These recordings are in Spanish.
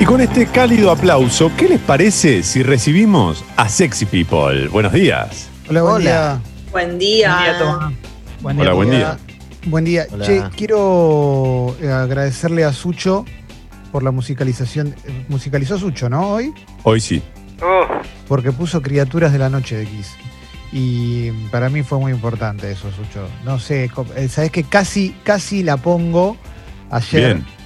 Y con este cálido aplauso, ¿qué les parece si recibimos a Sexy People? Buenos días. Hola, buen Hola. día. Buen día. Buen día, Tomás. Buen Hola, buen día. Buen día. Hola. Che, quiero eh, agradecerle a Sucho por la musicalización. eh, Musicalizó Sucho, ¿no? Hoy. Hoy sí. Porque puso Criaturas de la Noche de Kiss. Y para mí fue muy importante eso, Sucho. No sé, eh, sabes que casi, casi la pongo ayer. Bien.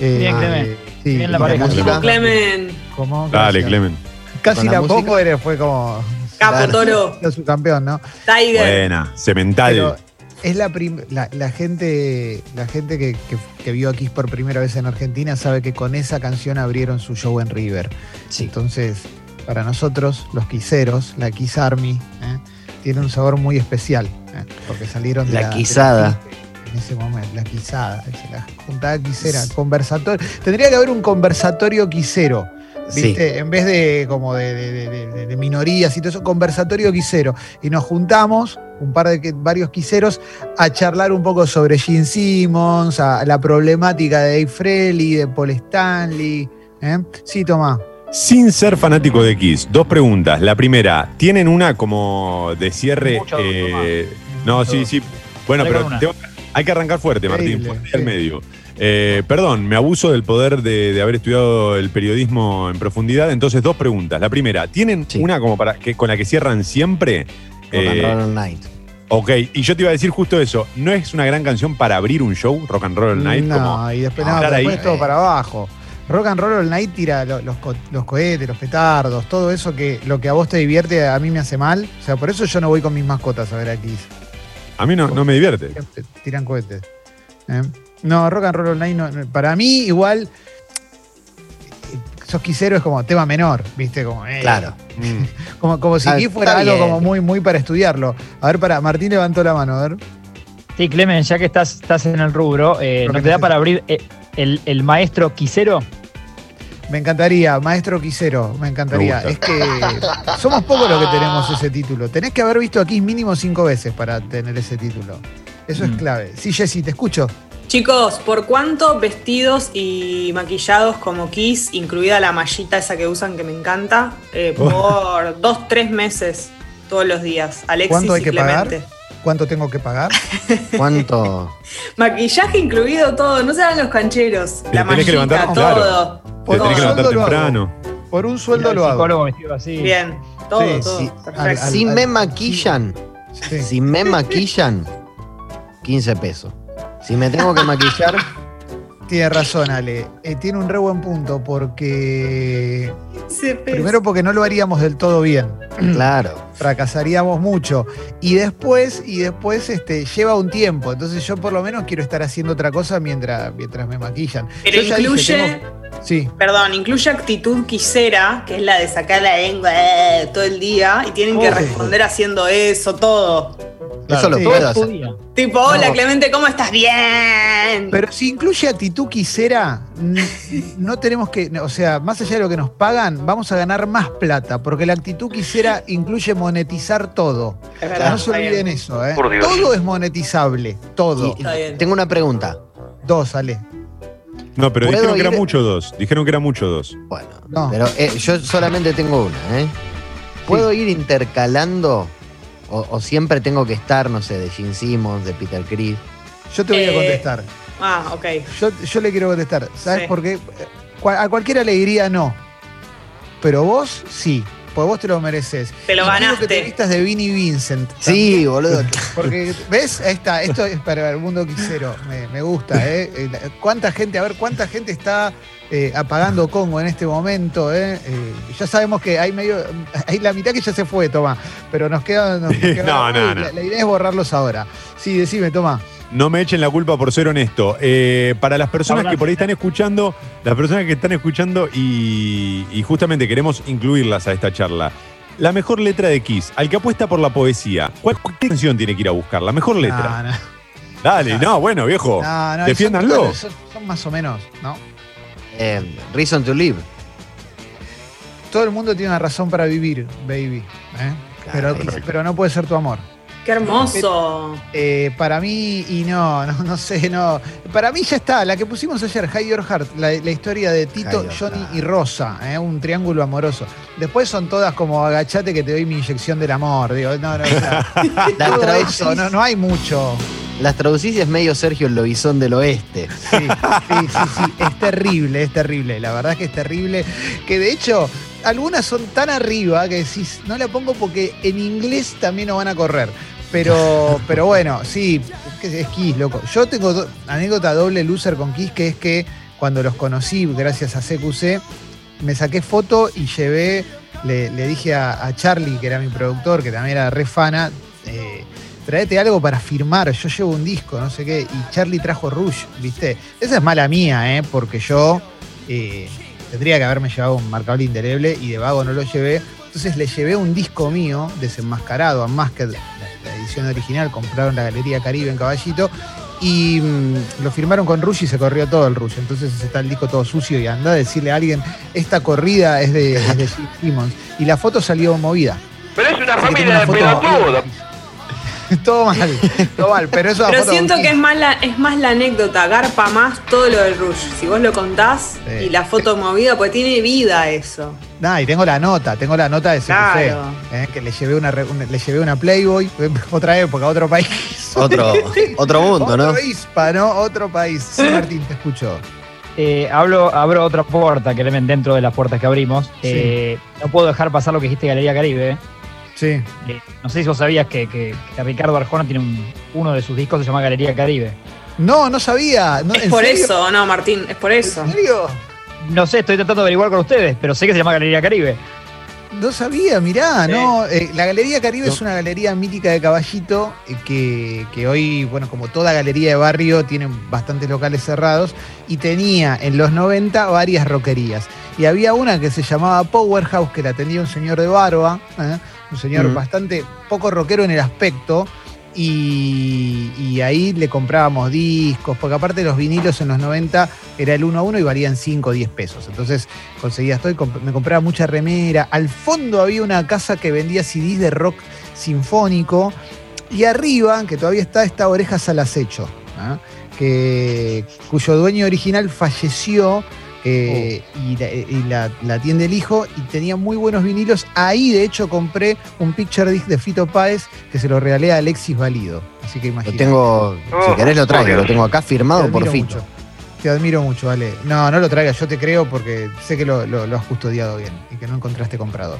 Eh, Bien, Clemen. eh, sí, Bien la pareja. Como Clemen. ¿Cómo? Dale. Clemen. Casi la pongo, era, fue como. Capo, toro. Era su campeón, ¿no? Tiger. Buena. Cemental. Pero es la, prim- la, la gente, la gente que, que- que vio a Kiss por primera vez en Argentina sabe que con esa canción abrieron su show en River. Sí. Entonces, para nosotros, los quiseros, la Kiss Army, ¿eh? tiene un sabor muy especial, ¿eh? porque salieron de La la, de quisada. En ese momento, la quisada, la juntada quisera, conversatorio. Tendría que haber un conversatorio quisero. Sí. ¿Viste? En vez de como de, de- de- de- de minorías y todo eso, conversatorio quisero. Y nos juntamos, un par de que- varios quiseros, a charlar un poco sobre Gene Simmons, a la problemática de Dave Frehley, de Paul Stanley. ¿eh? Sí, Tomás. Sin ser fanático de Kiss, dos preguntas. La primera, ¿tienen una como de cierre? Mucho, eh, no, sí, sí. Bueno, pero tengo- hay que arrancar fuerte, Martín, Increíble, fuerte al medio. Eh, perdón, me abuso del poder de, de haber estudiado el periodismo en profundidad. Entonces, dos preguntas. La primera, ¿tienen Sí. una como para que con la que cierran siempre? Rock and Eh, Roll All Night. ok, y yo te iba a decir justo eso. ¿No es una gran canción para abrir un show, Rock and Roll All Night? no, como- y después, no, después ahí. todo para abajo. Rock and Roll All Night tira lo- los, co- los cohetes, los petardos, todo eso que lo que a vos te divierte a mí me hace mal. O sea, por eso yo no voy con mis mascotas a ver a Kiss. A mí no, no me divierte. Tiran cohetes. ¿eh? No, Rock and Roll Night, no- no- para mí igual, sos quisero es como tema menor, ¿viste? Como, eh, Claro. Como, como si Ah, Kiss fuera algo bien. como muy, muy para estudiarlo. A ver, para, Martín levantó la mano, a ver. Sí, Clemen, ya que estás, estás en el rubro, eh, ¿no te da para abrir eh, el, el maestro Quisero? Me encantaría, maestro Quisero, me encantaría. Me es que somos pocos los que tenemos ese título. Tenés que haber visto a Kiss mínimo cinco veces para tener ese título. Eso es Mm. clave. Sí, Jessy, te escucho. Chicos, ¿por cuánto vestidos y maquillados como Kiss, incluida la mallita esa que usan que me encanta? eh, por dos, tres meses todos los días. Alexis ¿Cuánto hay y que pagar? ¿Cuánto tengo que pagar? ¿Cuánto? Maquillaje incluido todo, no se hagan los cancheros. Te La tenés que levantar, todo. claro. Te Por tenés que un levantar sueldo lo hago. temprano. Por un sueldo El lo hago. así. Bien, todo, Sí, todo. sí. Perfecto. Al- al- Si al- me maquillan, Sí. si me maquillan, 15 pesos. Si me tengo que maquillar, Tiene razón, Ale. Eh, tiene un re buen punto porque. Primero, porque no lo haríamos del todo bien. claro. fracasaríamos mucho. Y después, y después este, lleva un tiempo. Entonces yo por lo menos quiero estar haciendo otra cosa mientras, mientras me maquillan. Pero Yo ya dije, incluye, tengo- Sí, perdón, incluye actitud quisera, que es la de sacar la lengua eh, todo el día, y tienen que Oh. responder haciendo eso, todo. Eso lo sí. puedo hacer. Tipo, hola No. Clemente, ¿cómo estás? Bien. Pero si incluye actitud quisera, no tenemos que, o sea, más allá de lo que nos pagan, vamos a ganar más plata, porque la actitud quisera incluye monetizar todo. es verdad, no se bien. olviden eso, ¿eh? Todo es monetizable, todo. Y- Está bien. tengo una pregunta. Dos, Ale. No, pero ¿Puedo dijeron que era mucho dos. Dijeron que era mucho dos. Bueno, No. pero eh, yo solamente tengo una, ¿eh? ¿Puedo ir intercalando o, o siempre tengo que estar, no sé, de Gene Simmons, de Peter Criss? Yo te voy a Eh, contestar. Ah, ok. Yo, yo le quiero contestar. ¿Sabes Sí. por qué? A cualquiera le diría no. Pero vos sí. Pues vos te lo mereces. Te lo Y ganaste. que te vistas de Vinnie Vincent. Sí, boludo. Porque, ¿ves? Ahí está. Esto es para el mundo quisero. Me, me gusta, ¿eh? Eh, ¿Cuánta gente, a ver, cuánta gente está eh, apagando Congo en este momento? ¿eh? Eh, ya sabemos que hay medio. Hay la mitad que ya se fue, Toma. Pero nos queda. nos queda- No, no, no. La, la idea es borrarlos ahora. Sí, decime, Toma. No me echen la culpa por ser honesto. Eh, para las personas Habla. que por ahí están escuchando, las personas que están escuchando y, y justamente queremos incluirlas a esta charla. La mejor letra de Kiss, al que apuesta por la poesía, ¿cuál qué canción tiene que ir a buscar? La mejor letra. No, no. Dale, no, bueno, viejo. No, no, defiéndanlo. Son, son- son más o menos, ¿no? Eh, Reason to Live. Todo el mundo tiene una razón para vivir, baby. ¿eh? Pero, Claro, pero no puede ser tu amor. Qué hermoso. Eh, para mí, y no, no, no sé, no. Para mí ya está, la que pusimos ayer, Hide Your Heart, la, la historia de Tito, Johnny y Rosa, ¿eh? un triángulo amoroso. Después son todas como agachate que te doy mi inyección del amor. Digo, no, no, no, no hay mucho. Las traducís y es medio Sergio el Lobizón del Oeste. Sí, sí, sí, sí, es terrible, es terrible. La verdad es que es terrible. Que de hecho, algunas son tan arriba que decís, no la pongo porque en inglés también no van a correr. Pero, pero bueno, sí, es que es Kiss, loco. Yo tengo do- anécdota doble loser con Kiss, que es que cuando los conocí, gracias a CQC, me saqué foto y llevé, le, le dije a, a Charlie, que era mi productor, que también era re fana, eh, traete algo para firmar, yo llevo un disco, no sé qué, y Charlie trajo Rush, ¿viste? Esa es mala mía, ¿eh? Porque yo eh, tendría que haberme llevado un marcador indeleble y de vago no lo llevé. Entonces le llevé un disco mío, desenmascarado, a Masked, la, la edición original, compraron la Galería Caribe en Caballito, y mm, lo firmaron con Rush y se corrió todo el Rush. Entonces está el disco todo sucio y anda a decirle a alguien, esta corrida es de, es de Simmons. Y la foto salió movida. Pero es una Así familia de una pelotudos. todo mal, todo mal, pero eso Pero siento que es más, la, es más la anécdota, garpa más todo lo del Rush. Si vos lo contás Sí. y la foto movida, pues tiene vida eso. Nah, y tengo la nota, tengo la nota de CQC, Claro. eh, que le llevé una, re- una- le llevé una Playboy, otra época, otro país. Otro, otro mundo, ¿no? Otro ispa, ¿no? Otro país. Sí, Martín, te escucho. Eh, hablo, abro otra puerta que le ven dentro de las puertas que abrimos. Eh, no puedo dejar pasar lo que dijiste Galería Caribe. Sí. Eh, no sé si vos sabías que, que- que Ricardo Arjona tiene un- uno de sus discos se llama Galería Caribe. No, no sabía. No, Es ¿en por serio? eso, no, Martín, es por eso. ¿En serio? No sé, estoy tratando de averiguar con ustedes, pero sé que se llama Galería Caribe. No sabía, mirá, Sí. no. eh, la Galería Caribe es una galería mítica de Caballito eh, que, que hoy, bueno, como toda galería de barrio, tiene bastantes locales cerrados y tenía en los 90 varias roquerías. Y había una que se llamaba Powerhouse, que la atendía un señor de barba, ¿eh? Un señor Mm. bastante poco rockero en el aspecto. Y, y ahí le comprábamos discos, porque aparte los vinilos en los 90 era el 1 a 1 y valían 5 o 10 pesos. Entonces conseguía esto y comp- me compraba mucha remera. Al fondo había una casa que vendía CDs de rock sinfónico. Y arriba, que todavía está, está Orejas al Acecho, ¿ah? que, cuyo dueño original falleció eh, y, la, y la- la atiende el hijo y tenía muy buenos vinilos. Ahí, de hecho, compré un picture disc de Fito Páez que se lo regalé a Alexis Valido. Así que Lo imagínate. tengo, si Oh, querés lo traigo, lo tengo acá Te firmado por Fito. mucho. Te admiro mucho, vale. No, no lo traigas, yo te creo porque sé que lo, lo- lo has custodiado bien y que no encontraste comprador.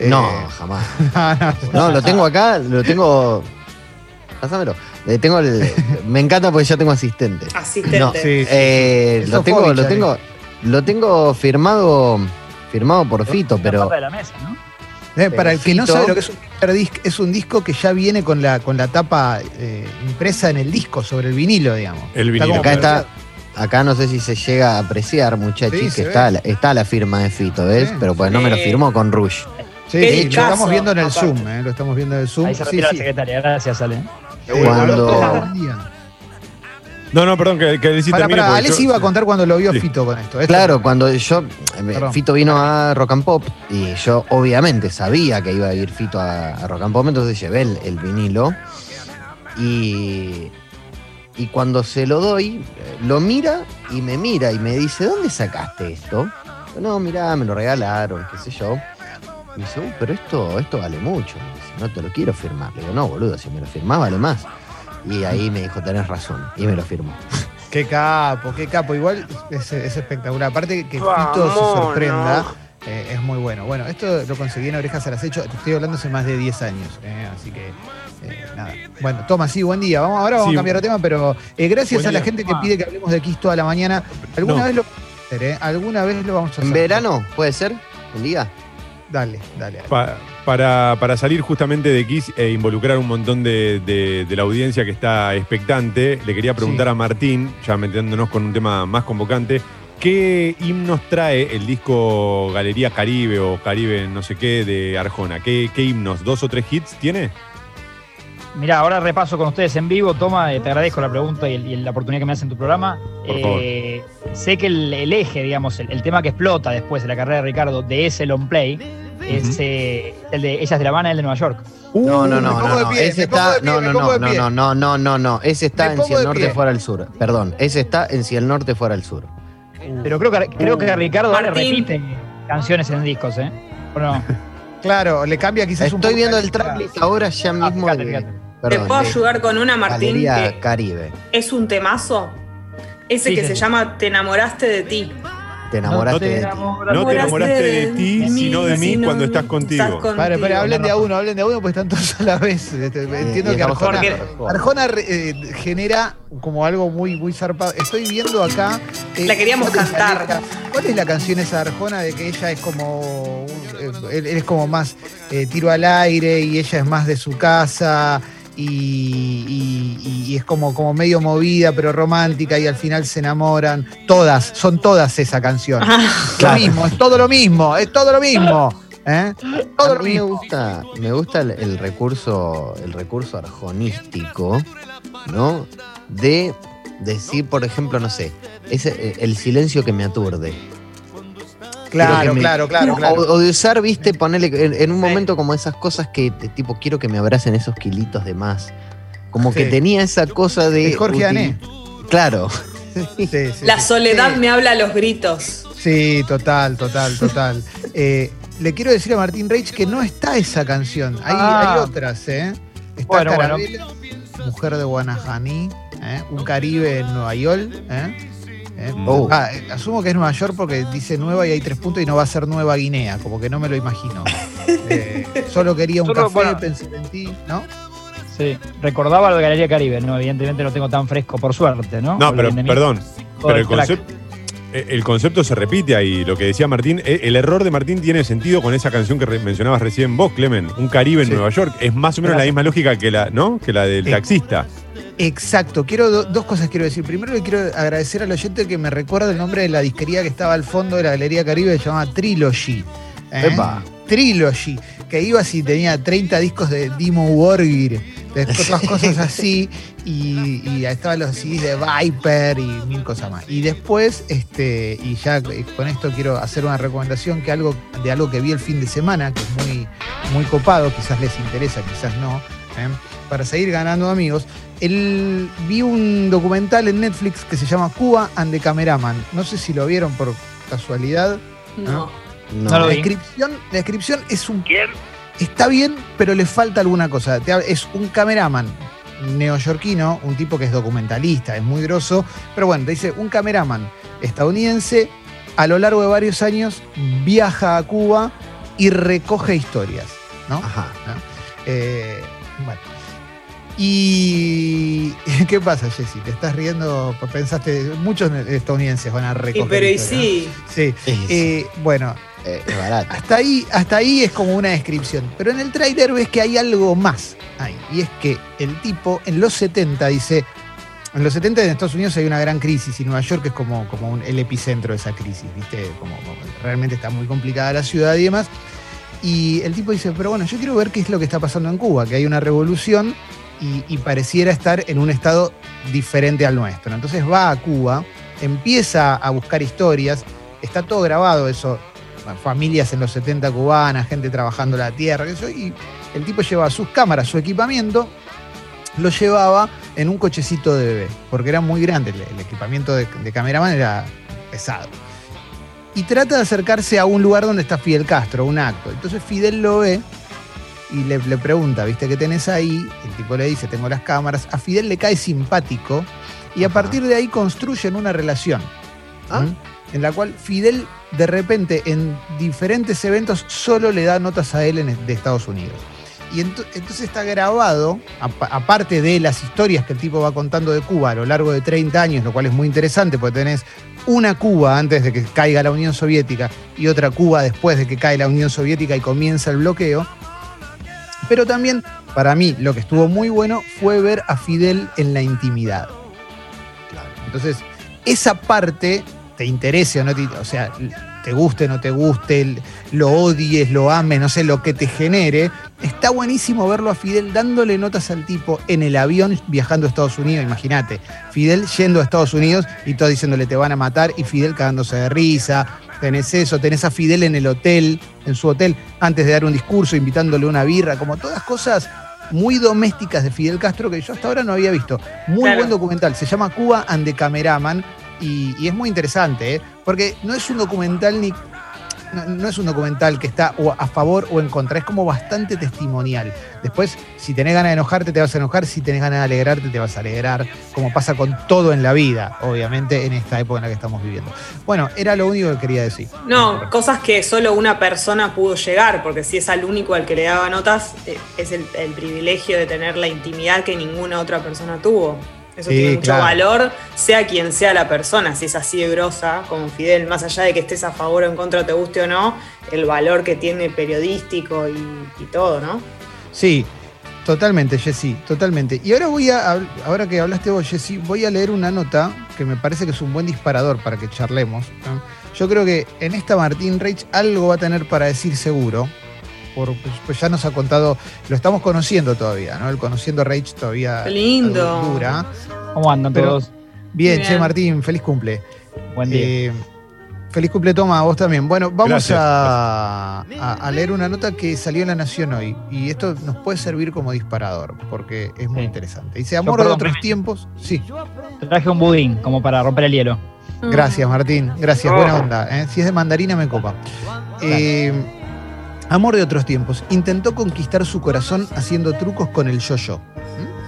Eh, No, jamás. no, no, No, lo tengo acá, lo tengo. Pásamelo. Le tengo el- me encanta porque ya tengo asistente. Asistente. No, Sí, sí, Eh, sí. lo tengo, lo tengo, lo tengo firmado, firmado por Fito, La pero de la mesa, ¿no? Eh, para el que no sabe lo que es un disc, es un disco que ya viene con la, con la tapa eh, impresa en el disco, sobre el vinilo, digamos. El vinilo. como acá está, acá no sé si se llega a apreciar, muchachos, Sí, que está, ve. está la firma de Fito, ¿ves? Sí. Pero pues no me lo firmó con Rush. Sí, lo estamos viendo en el aparte. Zoom, eh, lo estamos viendo en el Zoom. Ahí se Sí, retira sí. la secretaria. Gracias, Ale. Eh, Cuando- bueno, buen día. No, no, perdón, que, que decís Para, para, Alex yo- iba a contar cuando lo vio Sí. Fito con esto. Esto- Claro, cuando yo, eh, Perdón. Fito vino a Rock and Pop y yo obviamente sabía que iba a ir Fito a, a Rock and Pop, entonces llevé el, el vinilo y, y cuando se lo doy, eh, lo mira y me mira y me dice, ¿dónde sacaste esto? Yo, no, mirá, me lo regalaron, qué sé yo. Y dice, "Uh, pero esto, esto vale mucho. Me dice, no te lo quiero firmar. Le digo, no, boludo, si me lo firmás vale más. Y ahí me dijo, tenés razón. Y me lo firmó. Qué capo, qué capo. Igual es, es espectacular. Aparte que Fito se sorprenda, eh, es muy bueno. Bueno, esto lo conseguí en Orejas al Acecho. Te estoy hablando hace más de 10 años. eh, así que, eh, nada. Bueno, toma, sí, buen día. Vamos, ahora vamos Sí. a cambiar de tema, pero eh, gracias Buen a la día. gente que pide que hablemos de Kiss toda la mañana. ¿Alguna No. vez lo vamos a hacer, eh? ¿Alguna vez lo vamos a hacer? ¿En verano puede ser? ¿Un día? Dale, dale. dale. Pa- para, para salir justamente de Kiss e involucrar un montón de, de- de la audiencia que está expectante, le quería preguntar Sí. a Martín, ya metiéndonos con un tema más convocante, ¿qué himnos trae el disco Galería Caribe o Caribe no sé qué de Arjona? ¿Qué, qué himnos? ¿Dos o tres hits tiene? Mirá, ahora repaso con ustedes en vivo. Toma, eh, te agradezco la pregunta y, el- y la oportunidad que me hacen en tu programa. Por favor. Eh, sé que el, el eje, digamos, el, el tema que explota después de la carrera de Ricardo de ese long play es eh, el de Ellas de La Habana, el de Nueva York. No, no, me no, no, no. pie, Ese está. No, no, no, no, no, no, no, no, no. Ese está en Si el norte pie. fuera al sur. Perdón, ese está en Si el norte fuera al sur. Pero creo que, creo que Ricardo repite canciones en discos, ¿eh? ¿O no? Claro, le cambia quizás un Estoy poco viendo el tracklist ahora ya Ah, mismo. fíjate, de- fíjate. ¿Te perdón, puedo de ayudar con una, Martín? Caribe. es un temazo. Ese Sí, que sí, se llama Te enamoraste de ti. Te enamoraste No te- de ti. No te enamoraste de ti, sino de mí sino cuando estás contigo. Padre, padre, hablen no, de a no. uno, hablen de a uno, porque están todos a la vez. Este, Entiendo que Arjona, Arjona eh, genera como algo muy, muy zarpado. Estoy viendo acá. eh, La queríamos ¿cuál es la cantar. ¿Cuál es la canción esa de Arjona de que ella es como. un- eh, él, él es como más eh, tiro al aire y ella es más de su casa? Y, y- y es como, como medio movida, pero romántica, y al final se enamoran. Todas, son todas esa canción. Claro. Lo mismo, es todo lo mismo, es todo lo mismo. ¿eh? Todo A lo mí me gusta, me gusta el, el recurso, el recurso arjonístico, ¿no? De decir, por ejemplo, no sé, ese, eh, el silencio que me aturde. Claro, me- claro, claro, claro. O, o de usar, viste, ponerle en, en un momento como esas cosas que, te- tipo, quiero que me abracen esos kilitos de más. Como que tenía esa cosa de. Es Jorge Dané. Claro. Sí, sí, La soledad Sí, me habla a los gritos. Sí, total, total, total. Eh, le quiero decir a Martín Reich que no está esa canción. Hay, Ah. hay otras, ¿eh? Está Bueno, Mujer de Guanajaní, ¿eh? Un Caribe en Nueva York, ¿eh? ¿Eh? Oh. Ah, eh, asumo que es Nueva York porque dice Nueva y hay tres puntos y no va a ser Nueva Guinea, como que no me lo imagino. Eh, solo quería un Solo, café, bueno. pensé en ti, ¿no? Sí. Recordaba lo de Galería Caribe, ¿no? Evidentemente no tengo tan fresco, por suerte, ¿no? No, pero perdón, pero el crack. concepto, eh, el concepto se repite ahí. Lo que decía Martín, el error de Martín tiene sentido con esa canción que mencionabas recién vos, Clemen, Un Caribe en Sí. Nueva York. Es más o menos la misma lógica que la, ¿no? que la del taxista. Exacto, quiero do- dos cosas quiero decir. Primero le quiero agradecer al oyente que me recuerda el nombre de la disquería que estaba al fondo de la Galería Caribe, se llamaba Trilogy. ¿eh? Epa. Trilogy, que iba si tenía 30 discos de Dimo Borgir, de otras cosas así, y, y ahí estaban los CDs de Viper y mil cosas más. Y después, este, y ya con esto quiero hacer una recomendación que algo, de algo que vi el fin de semana, que es muy, muy copado, quizás les interesa, quizás no, ¿eh? para seguir ganando amigos. El, vi un documental en Netflix que se llama Cuba and the Cameraman. No sé si lo vieron por casualidad. No. No. No lo La descripción, la descripción es un. Está bien, pero le falta alguna cosa. Es un cameraman neoyorquino, un tipo que es documentalista, es muy grosso. Pero bueno, te dice: un cameraman estadounidense a lo largo de varios años viaja a Cuba y recoge historias. ¿no? Ajá. Eh, bueno. Y. ¿Qué pasa, Jessy? ¿Te estás riendo? Pensaste, muchos estadounidenses van a Y recoger. pero y historias, ¿no? sí. Sí. Eh, bueno, eh, es barato. hasta ahí, hasta ahí es como una descripción. Pero en el tráiler ves que hay algo más ahí. Y es que el tipo en los 70 dice. En los 70 en Estados Unidos hay una gran crisis y Nueva York es como, como un- el epicentro de esa crisis, ¿viste? Como, como realmente está muy complicada la ciudad y demás. Y el tipo dice, pero bueno, yo quiero ver qué es lo que está pasando en Cuba, que hay una revolución y, pareciera estar en un estado diferente al nuestro. Entonces va a Cuba, empieza a buscar historias, está todo grabado eso, familias en los 70 cubanas, gente trabajando la tierra, yo, y el tipo lleva sus cámaras, su equipamiento, lo llevaba en un cochecito de bebé, porque era muy grande, el, el equipamiento de, de cameraman era pesado. Y trata de acercarse a un lugar donde está Fidel Castro, un acto. Entonces Fidel lo ve y le, le pregunta, ¿viste qué tenés ahí? El tipo le dice, tengo las cámaras. A Fidel le cae simpático y a Ajá. partir de ahí construyen una relación. Ah. En la cual Fidel de repente en diferentes eventos solo le da notas a él en- de Estados Unidos. Y ento- entonces está grabado, apa- aparte de las historias que el tipo va contando de Cuba a lo largo de 30 años, lo cual es muy interesante porque tenés una Cuba antes de que caiga la Unión Soviética y otra Cuba después de que cae la Unión Soviética y comienza el bloqueo. Pero también, para mí, lo que estuvo muy bueno fue ver a Fidel en la intimidad. Entonces, esa parte, te interese o no te, o sea, te guste o no te guste, lo odies, lo ames, no sé, lo que te genere, es está buenísimo verlo a Fidel dándole notas al tipo en el avión viajando a Estados Unidos, imagínate. Fidel yendo a Estados Unidos y todo diciéndole te van a matar y Fidel cagándose de risa. Tenés eso, tenés a Fidel en el hotel, en su hotel, antes de dar un discurso, invitándole una birra, como todas cosas muy domésticas de Fidel Castro que yo hasta ahora no había visto. Muy Claro. buen documental, se llama Cuba and the Cameraman y, y es muy interesante, ¿eh? porque no es un documental ni... No, es un documental que está a favor o en contra, es como bastante testimonial. Después, si tenés ganas de enojarte, te vas a enojar, si tenés ganas de alegrarte, te vas a alegrar, como pasa con todo en la vida, obviamente, en esta época en la que estamos viviendo. Bueno, era lo único que quería decir. No, cosas que solo una persona pudo llegar, porque si es al único al que le daba notas, eh, es el privilegio de tener la intimidad que ninguna otra persona tuvo. Eso Sí, tiene mucho claro. valor, sea quien sea la persona, si es así de grosa como Fidel, más allá de que estés a favor o en contra, te guste o no, el valor que tiene periodístico y, y todo, ¿no? Sí, totalmente, Jessy, totalmente. Y ahora voy a, ahora que hablaste vos, Jessy, voy a leer una nota que me parece que es un buen disparador para que charlemos. ¿no? Yo creo que en esta Martín Reich algo va a tener para decir seguro. Por, pues, pues ya nos ha contado, lo estamos conociendo todavía, ¿no? El conociendo Reich todavía Qué lindo. dura. ¿Cómo andan Pero- todos? Bien, Bien. che, Martín, feliz cumple. Buen día. Eh, feliz cumple, Toma, a vos también. Bueno, vamos Gracias. a, a- a leer una nota que salió en La Nación hoy. Y esto nos puede servir como disparador, porque es muy Sí. interesante. Dice, amor de perdón, otros tiempos. Sí, Traje un budín como para romper el hielo. gracias, Martín. Gracias, Oh. buena onda. ¿eh? Si es de mandarina, me copa. Eh, amor de otros tiempos. Intentó conquistar su corazón haciendo trucos con el yo-yo. ¿Mm?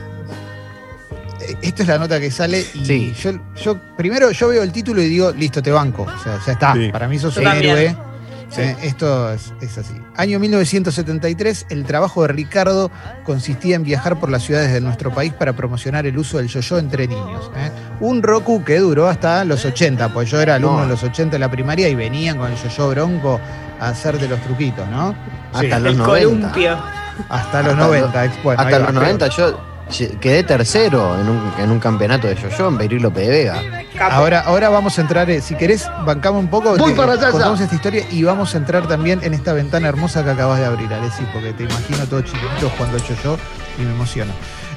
Esta es la nota que sale y Sí. yo, yo primero yo veo el título y digo, listo, te banco. O sea, ya está. Sí. Para mí sos un héroe. Sí. Eh, esto es, es así. Año 1973, el trabajo de Ricardo consistía en viajar por las ciudades de nuestro país para promocionar el uso del yo-yo entre niños. ¿eh? Un Roku que duró hasta los 80, pues yo era alumno No. en los 80 de la primaria y venían con el yo-yo bronco a hacer de los truquitos, ¿no? Hasta El los 90. columpio. Hasta los Hasta 90. ex- bueno, Hasta los va, 90 yo quedé tercero en un, en un campeonato de yo-yo en Beirilo de Vega. Ahora, ahora vamos a entrar, eh, si querés, bancamos un poco, Voy te- para allá, contamos esta historia y vamos a entrar también en esta ventana hermosa que acabas de abrir, Alessi, porque te imagino todo chiquitito jugando yo yo y me emociono.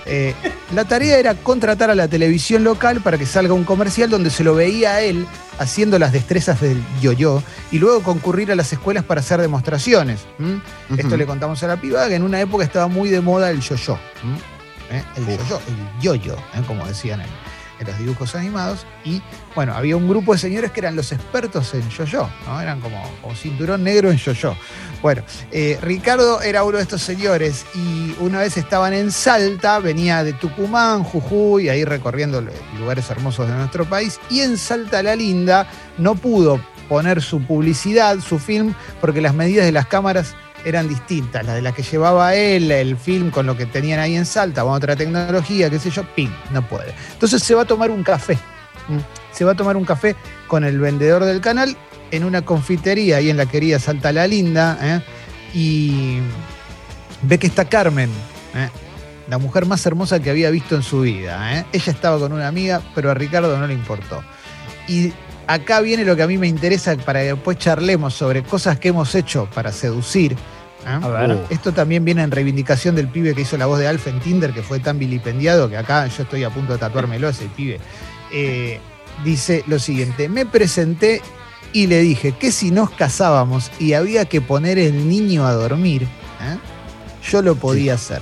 Eh, la tarea era contratar a la televisión local para que salga un comercial donde se lo veía a él haciendo las destrezas del yo-yo y luego concurrir a las escuelas para hacer demostraciones. Esto le contamos a la piba que en una época estaba muy de moda el yo-yo. ¿Eh? El yo-yo, el yo-yo, ¿eh? como decían en, en los dibujos animados. Y bueno, había un grupo de señores que eran los expertos en yo-yo, ¿no? Eran como, como cinturón negro en yo-yo. Bueno, eh, Ricardo era uno de estos señores y una vez estaban en Salta, venía de Tucumán, Jujuy, ahí recorriendo lu- lugares hermosos de nuestro país, y en Salta la Linda no pudo poner su publicidad, su film, porque las medidas de las cámaras eran distintas, las de las que llevaba él, el film con lo que tenían ahí en Salta, con otra tecnología, qué sé yo, pim, no puede. Entonces se va a tomar un café. Se va a tomar un café con el vendedor del canal en una confitería ahí en la querida Salta la Linda, ¿eh? y ve que está Carmen, ¿eh? la mujer más hermosa que había visto en su vida. ¿eh? Ella estaba con una amiga, pero a Ricardo no le importó. Y acá viene lo que a mí me interesa para que después charlemos sobre cosas que hemos hecho para seducir. ¿Eh? A ver. Uh. Esto también viene en reivindicación del pibe que hizo la voz de Alf en Tinder, que fue tan vilipendiado que acá yo estoy a punto de tatuármelo ese pibe. Eh, dice lo siguiente, me presenté y le dije que si nos casábamos y había que poner el niño a dormir, ¿eh? yo lo podía hacer.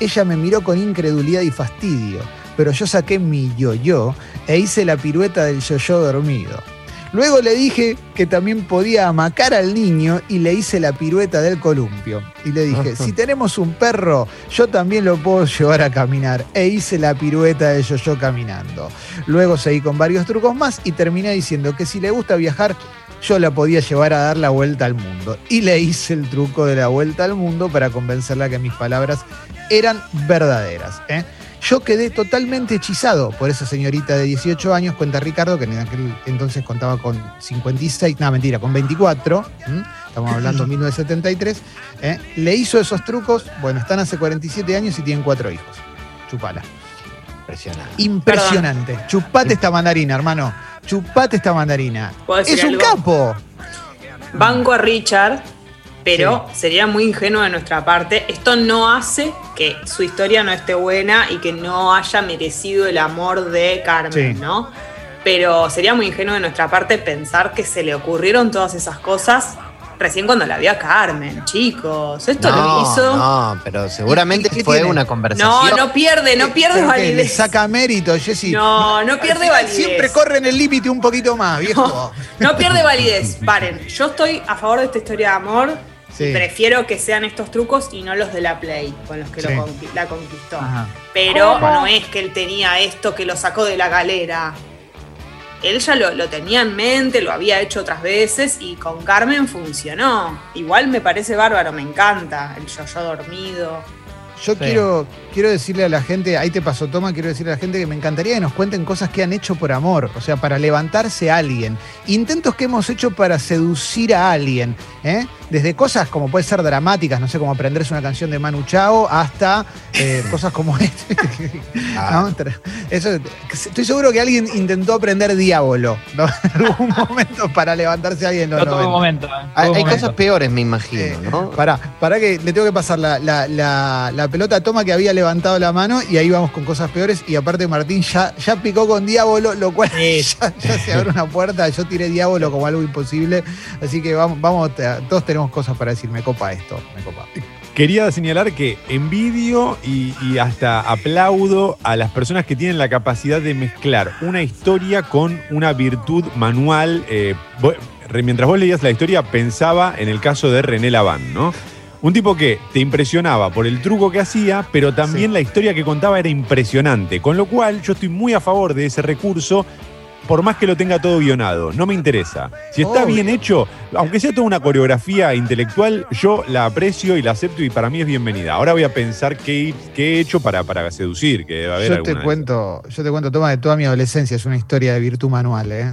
Ella me miró con incredulidad y fastidio, pero yo saqué mi yo-yo e hice la pirueta del yo-yo dormido. Luego le dije que también podía amacar al niño y le hice la pirueta del columpio. Y le dije, si tenemos un perro, yo también lo puedo llevar a caminar. E hice la pirueta del yo-yo caminando. Luego seguí con varios trucos más y terminé diciendo que si le gusta viajar, yo la podía llevar a dar la vuelta al mundo. Y le hice el truco de la vuelta al mundo para convencerla que mis palabras eran verdaderas. ¿eh? Yo quedé totalmente hechizado por esa señorita de 18 años, cuenta Ricardo, que en aquel entonces contaba con 56, no, mentira, con 24, ¿m? estamos hablando de 1973, ¿eh? le hizo esos trucos, bueno, están hace 47 años y tienen cuatro hijos. Chupala. Impresionante. Impresionante. Chupate esta mandarina, hermano. Chupate esta mandarina. ¿Puedo decir Es un algo? capo. Banco a Richard, pero sería muy ingenuo de nuestra parte. Esto no hace que su historia no esté buena y que no haya merecido el amor de Carmen, Sí. ¿no? Pero sería muy ingenuo de nuestra parte pensar que se le ocurrieron todas esas cosas recién cuando la vio a Carmen, chicos. Esto lo No, hizo. no, pero seguramente ¿Y qué fue tiene? una No, conversación. no pierde, no pierde ¿Pero qué? ¿Le validez. saca mérito, Jessy? No, no Al pierde final validez. Siempre corre en el límite un poquito más, viejo. No pierde validez. Paren, yo estoy a favor de esta historia de amor. Sí. y Prefiero que sean estos trucos y no los de la Play con los que lo la conquistó. Ajá. Pero no es que él tenía esto que lo sacó de la galera. Él ya lo, lo tenía en mente, lo había hecho otras veces y con Carmen funcionó. Igual me parece bárbaro, me encanta el yo-yo dormido. Yo Sí. quiero, quiero decirle a la gente, ahí te pasó Toma, quiero decirle a la gente que me encantaría que nos cuenten cosas que han hecho por amor, o sea, para levantarse a alguien. Intentos que hemos hecho para seducir a alguien, ¿eh? Desde cosas como puede ser dramáticas, no sé, como aprenderse una canción de Manu Chao, hasta eh, cosas como esta. Ah. ¿no? Eso, estoy seguro que alguien intentó aprender Diablo ¿no? en algún momento para levantarse a alguien No todo 90. momento. eh, Hay, todo hay momento. cosas peores, me imagino, Eh, ¿no? Pará, pará que le tengo que pasar la, la- la- la pelota toma que había levantado la mano y ahí vamos con cosas peores. Y aparte Martín ya, ya picó con Diablo, lo cual Sí. ya, ya se abre una puerta. Yo tiré Diablo como algo imposible. Así que vamos, vamos, todos tenemos cosas para decir. Me copa esto, me copa. Quería señalar que envidio y, y hasta aplaudo a las personas que tienen la capacidad de mezclar una historia con una virtud manual. Eh, mientras vos leías la historia, pensaba en el caso de René Laván, ¿no? Un tipo que te impresionaba por el truco que hacía, pero también Sí. la historia que contaba era impresionante. Con lo cual, yo estoy muy a favor de ese recurso, por más que lo tenga todo guionado. No me interesa. Si está Obvio. bien hecho, aunque sea toda una coreografía intelectual, yo la aprecio y la acepto y para mí es bienvenida. Ahora voy a pensar qué, qué he hecho para, para seducir, que debe haber Yo te cuento, yo te cuento, toma de toda mi adolescencia, es una historia de virtud manual, ¿eh?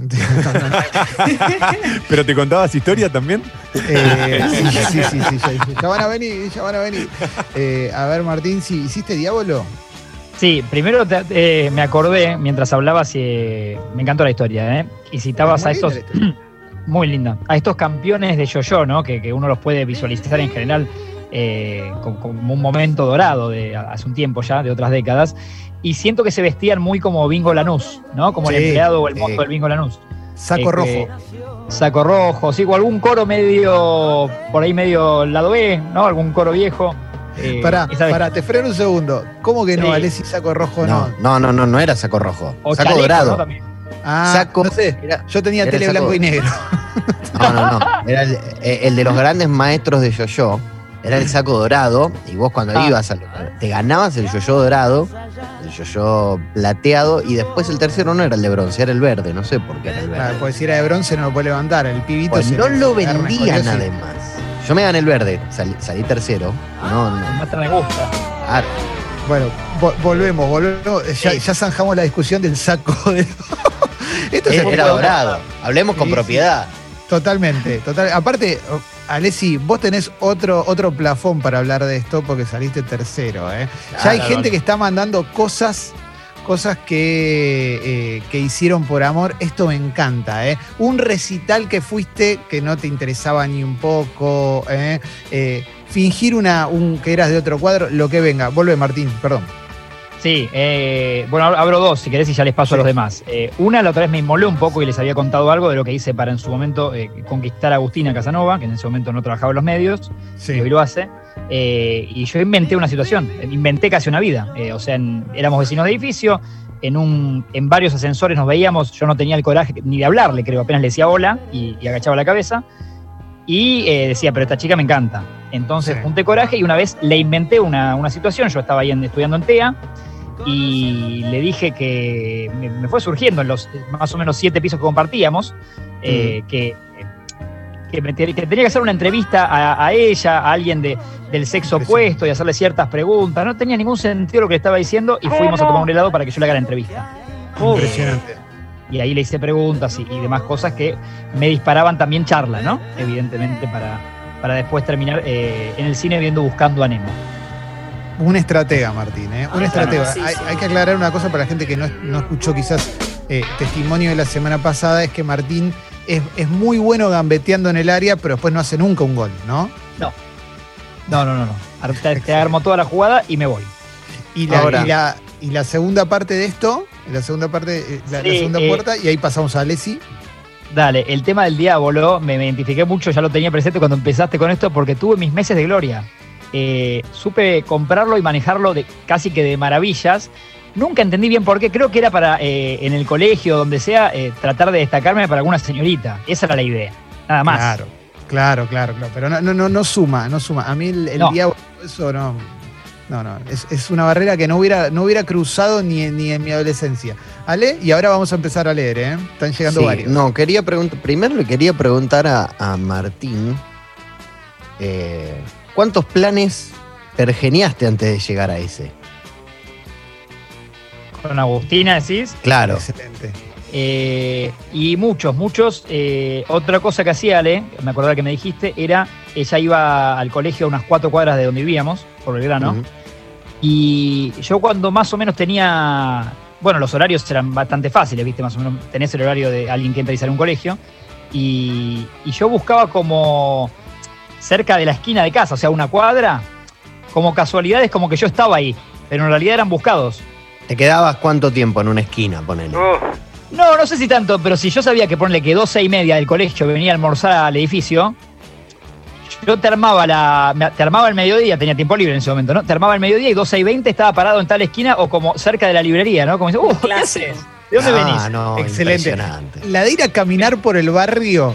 ¿Pero te contabas historia también? Eh, sí, sí, sí, sí, ya, ya van a venir, ya van a venir. Eh, a ver, Martín, si hiciste Diablo. Sí, primero te- eh, me acordé mientras hablabas y eh, me encantó la historia, ¿eh? Y citabas a estos, muy linda, a estos campeones de yo-yo, ¿no? Que, que uno los puede visualizar en general eh, como, como un momento dorado de hace un tiempo ya, de otras décadas. Y siento que se vestían muy como Bingo Lanús, ¿no? Como el empleado o el mozo del Bingo Lanús. Saco Eh, rojo. Saco rojo, sí, o algún coro medio, por ahí medio lado B, ¿no? Algún coro viejo. Eh, Pará, pará, te freno un segundo. ¿Cómo que no, Sí. Alessi saco rojo no? No, no, no, no, no era saco rojo. O saco chaleco, dorado. Ah, Saco- no sé. Era- Yo tenía Era tele saco- blanco y negro. no, no, no. Era el, eh, el de los grandes maestros de yo-yo. Era el saco dorado. Y vos cuando Ah. ibas, a, te ganabas el yo-yo dorado, el yo-yo plateado. Y después el tercero no era el de bronce, era el verde. No sé por qué era el Ah, verde. pues si era de bronce no lo puede levantar. El pibito Pues se no lo vendían además. Yo me gané el verde, salí, salí tercero. No, no. Más me gusta. Claro. Bueno, vo- volvemos, volvemos. Ya, Sí. ya zanjamos la discusión del saco de. Esto se Era, dorado. Hablemos con Sí, sí. propiedad. Totalmente, total. Aparte, Alessi, vos tenés otro, otro plafón para hablar de esto porque saliste tercero, ¿eh? ya hay Claro, gente que está mandando cosas, cosas que, eh, que hicieron por amor. Esto me encanta, ¿eh? Un recital que fuiste que no te interesaba ni un poco, ¿eh? Fingir una, un, que eras de otro cuadro, lo que venga. Vuelve Martín, perdón. Sí, eh, bueno, ab- abro dos si querés y ya les paso Sí. a los demás. Eh, una, la otra vez me inmolé un poco y les había contado algo de lo que hice para en su momento eh, conquistar a Agustina Casanova, que en ese momento no trabajaba en los medios, y hoy lo hace. Eh, y yo inventé una situación, inventé casi una vida. Eh, o sea, en- éramos vecinos de edificio, en, un, en varios ascensores nos veíamos, yo no tenía el coraje ni de hablarle, creo, apenas le decía hola y, y agachaba la cabeza. Y eh, decía, pero esta chica me encanta. Enentonces Sí. junté coraje y una vez le inventé una, una situación, yo estaba ahí en- estudiando en TEA, y le dije que me, me fue surgiendo en los más o menos siete pisos que compartíamos, eh, que, que, me te- que tenía que hacer una entrevista a, a ella, a alguien de, del sexo opuesto y hacerle ciertas preguntas. No tenía ningún sentido lo que le estaba diciendo y fuimos a tomar un helado para que yo le haga la entrevista. Impresionante. Y ahí le hice preguntas y, y demás cosas que me disparaban también charla, ¿no? Evidentemente para, para después terminar eh, en el cine viendo Buscando a Nemo. Un estratega, Martín, ¿eh? Un Ah, estratega. sí, hay, sí. hay que aclarar una cosa para la gente que no, no escuchó quizás eh, testimonio de la semana pasada, es que Martín es, es muy bueno gambeteando en el área, pero después no hace nunca un gol, ¿no? No. No, no, no, no. Te, te armo toda la jugada y me voy. Y la, Ahora. y la- y la segunda parte de esto, la segunda parte, eh, la, segunda eh, puerta, y ahí pasamos a Alessi. Dale, el tema del diablo me, me identifiqué mucho, ya lo tenía presente cuando empezaste con esto, porque tuve mis meses de gloria. Eh, supe comprarlo y manejarlo de, casi que de maravillas. Nunca entendí bien por qué. Creo que era para eh, en el colegio, donde sea, eh, tratar de destacarme para alguna señorita. Esa era la idea. Nada más. Claro, claro, claro, claro. Pero no, no, no, no suma, no suma. A mí el, el No. diablo, eso no. No, no. Es, es una barrera que no hubiera, no hubiera cruzado ni, en- ni en mi adolescencia. Ale, y ahora vamos a empezar a leer, ¿eh? Están llegando Sí, varios. no, quería preguntar, primero le quería preguntar a, a Martín, eh, ¿cuántos planes pergeniaste antes de llegar a ese? Con Agustina decís. Claro, Excelente. Eh, y muchos, muchos. eh, otra cosa que hacía Ale, me acordaba que me dijiste, era, ella iba al colegio a unas cuatro cuadras de donde vivíamos, por Belgrano, Ujú. y yo cuando más o menos tenía, bueno, los horarios eran bastante fáciles, viste, más o menos tenés el horario de alguien que entra y sale a un colegio, y, y yo buscaba como cerca de la esquina de casa, o sea, una cuadra, como casualidades, como que yo estaba ahí, pero en realidad eran buscados. ¿Te quedabas cuánto tiempo en una esquina, ponele? No, no sé si tanto, pero si yo sabía que ponerle que 12 y media del colegio venía a almorzar al edificio, yo te armaba la. Te armaba el mediodía, tenía tiempo libre en ese momento, ¿no? Te armaba el mediodía y 12 y 20 estaba parado en tal esquina o como cerca de la librería, ¿no? Como dice, uh, ¿qué haces? ¿De dónde ah, venís? no, Excelente. La de ir a caminar por el barrio,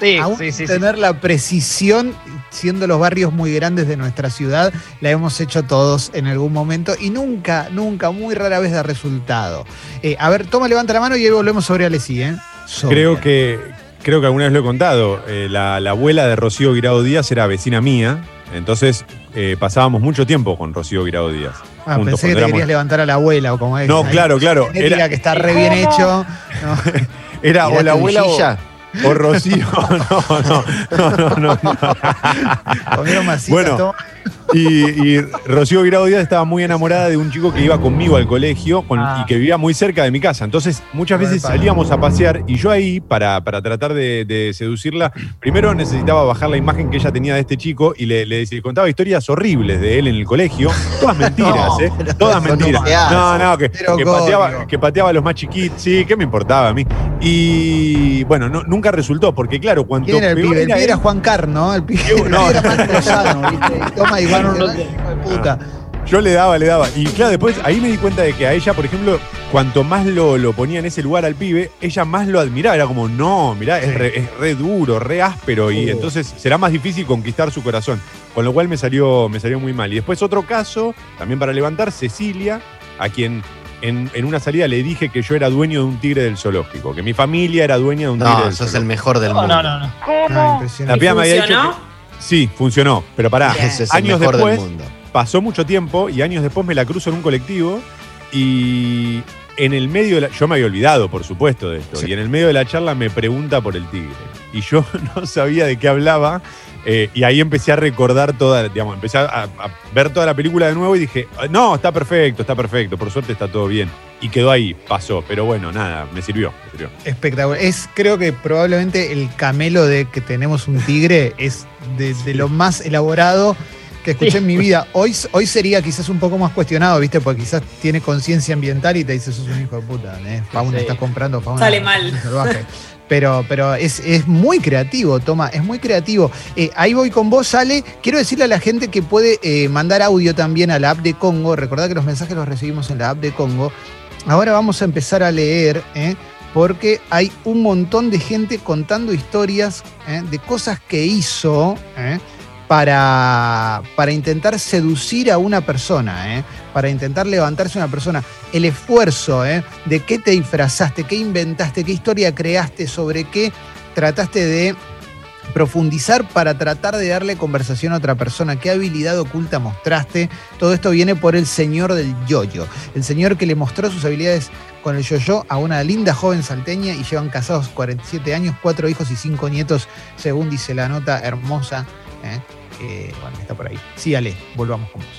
Sí, aún sí, sí, sí. tener la precisión, siendo los barrios muy grandes de nuestra ciudad, la hemos hecho todos en algún momento y nunca, nunca, muy rara vez da resultado. Eh, a ver, toma, levanta la mano y ahí volvemos sobre Alessi, ¿eh? Sobre. Creo que, creo que alguna vez lo he contado. eh, la, la abuela de Rocío Guirao Díaz era vecina mía. Entonces eh, pasábamos mucho tiempo con Rocío Guirao Díaz. Ah, juntos, pensé que te éramos- querías levantar a la abuela o como es. No, Ahí, claro, claro. Era, que está re bien hecho. No. era o ¿Tiraste la abuela o? O Rocío. No, no, no, no, no, masitas, Bueno. toma. Y, y Rocío Guirao Díaz estaba muy enamorada de un chico que iba conmigo al colegio con- Ah. y que vivía muy cerca de mi casa. Entonces, muchas veces salíamos a pasear y yo ahí, para, para tratar de, de seducirla, primero necesitaba bajar la imagen que ella tenía de este chico y le, le- le contaba historias horribles de él en el colegio. Todas mentiras, No, ¿eh? Todas no mentiras. No, no, que, pateaba, que pateaba a los más chiquitos. Sí, ¿qué me importaba a mí? Y bueno, no- nunca resultó, porque claro, cuando. ¿Quién era el pibe? El pibe era Juan Carno, el pibe, no. era Lozano, ¿viste? Toma igual, No, no, no. de puta. Yo le daba, le daba. Y claro, después ahí me di cuenta de que a ella, por ejemplo, cuanto más lo, lo ponía en ese lugar al pibe, ella más lo admiraba. Era como, no, mirá, es, re, es re duro, re áspero. Y entonces será más difícil conquistar su corazón. Con lo cual me salió, me salió muy mal. Y después otro caso, también para levantar, Cecilia, a quien en, en una salida le dije que yo era dueño de un tigre del zoológico, que mi familia era dueña de un tigre No, del sos el zoológico. mejor del No, mundo. no, no, no. Ah, La piba me había dicho Sí, funcionó. Pero pará, Bien. Ese es el años mejor después, del mundo. pasó mucho tiempo y años después me la cruzo en un colectivo y en el medio de la, yo me había olvidado por supuesto de esto Sí. y en el medio de la charla me pregunta por el tigre y yo no sabía de qué hablaba eh, y ahí empecé a recordar toda, digamos, empecé a, a ver toda la película de nuevo y dije, no, está perfecto, está perfecto, por suerte está todo bien. Y quedó ahí, pasó, pero bueno, nada, me sirvió, me sirvió. Espectacular. Es, creo que probablemente el camelo de que tenemos un tigre es de, de lo más elaborado que escuché Sí. en mi vida. Hoy, hoy sería quizás un poco más cuestionado, ¿viste? Porque quizás tiene conciencia ambiental y te dice, sos un hijo de puta, ¿eh? Fauna, Sí. estás comprando fauna. Sale mal. salvaje. Pero, pero es, es muy creativo, Toma, es muy creativo. Eh, ahí voy con vos, Ale. Quiero decirle a la gente que puede eh, mandar audio también a la app de Congo. Recordad que los mensajes los recibimos en la app de Congo. Ahora vamos a empezar a leer, ¿eh? porque hay un montón de gente contando historias ¿eh? de cosas que hizo ¿eh? Para, para intentar seducir a una persona, ¿eh? para intentar levantarse a una persona. El esfuerzo ¿eh? de qué te disfrazaste, qué inventaste, qué historia creaste, sobre qué trataste de profundizar para tratar de darle conversación a otra persona, qué habilidad oculta mostraste. Todo esto viene por el señor del yoyo, el señor que le mostró sus habilidades con el yo-yo a una linda joven salteña y llevan casados 47 años, cuatro hijos y cinco nietos, según dice la nota hermosa. ¿Eh? que, bueno, está por ahí. Sí, Ale, volvamos con vos.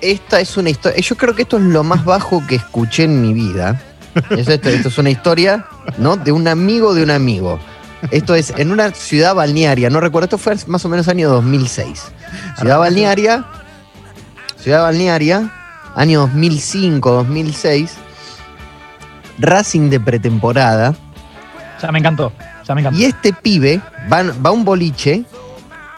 Esta es una historia. Yo creo que esto es lo más bajo que escuché en mi vida. Es esto, esto es una historia, ¿no? De un amigo de un amigo. Esto es en una ciudad balnearia, no recuerdo, esto fue más o menos año 2006. Ciudad balnearia, ciudad balnearia, año 2005, 2006. Racing de pretemporada. Ya me encantó, ya me encantó. Y este pibe va, va a un boliche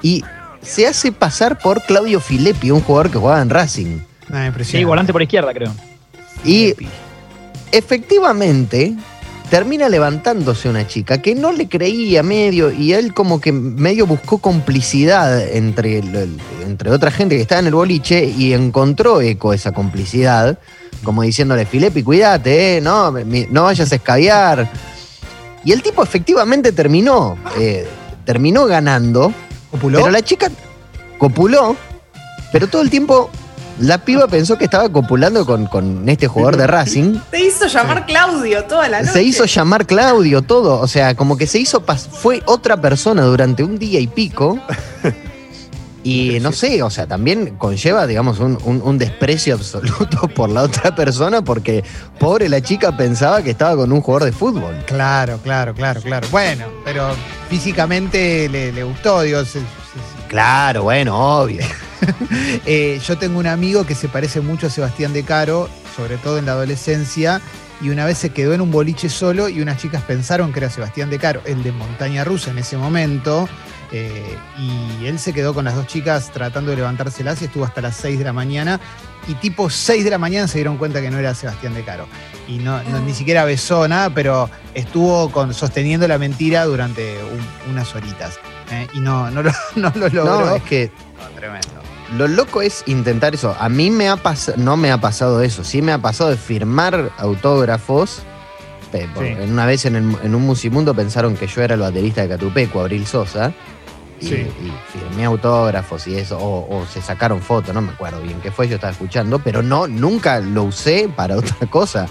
y se hace pasar por Claudio Filippi, un jugador que jugaba en Racing. Ah, Sí, volante por izquierda, creo. Y efectivamente termina levantándose una chica que no le creía medio y él como que medio buscó complicidad entre, el- entre otra gente que estaba en el boliche y encontró eco esa complicidad, como diciéndole, Filepi, cuídate, eh, no, no vayas a escabiar. Y el tipo efectivamente terminó, eh, terminó ganando, ¿Copuló? pero la chica copuló, pero todo el tiempo la piba pensó que estaba copulando con, con este jugador de Racing. Te hizo llamar Claudio toda la noche. Se hizo llamar Claudio, todo. O sea, como que se hizo. pas- Fue otra persona durante un día y pico. Y no sé, o sea, también conlleva, digamos, un, un- un desprecio absoluto por la otra persona porque pobre la chica pensaba que estaba con un jugador de fútbol. Claro, claro, claro, claro. Bueno, pero físicamente le, le gustó, digo. se- se- se- Claro, bueno, obvio. Eh, yo tengo un amigo que se parece mucho a Sebastián De Caro, sobre todo en la adolescencia, y una vez se quedó en un boliche solo y unas chicas pensaron que era Sebastián De Caro, el de Montaña Rusa en ese momento, eh, y él se quedó con las dos chicas tratando de levantárselas y estuvo hasta las 6 de la mañana, y tipo 6 de la mañana se dieron cuenta que no era Sebastián De Caro. Y no, no- ni siquiera besó nada, pero estuvo con, sosteniendo la mentira durante un- unas horitas. eh, y no, no, lo, no lo logró. No, es que Tremendo. Lo loco es intentar eso. A mí me ha pas- no me ha pasado eso. Sí me ha pasado de firmar autógrafos. Por- Sí. en Una vez en, el- en un musimundo pensaron que yo era el baterista de Catupeco, Abril Sosa. Y, Sí. y firmé autógrafos y eso. O, o se sacaron fotos, no me acuerdo bien qué fue, yo estaba escuchando. Pero no, nunca lo usé para otra cosa.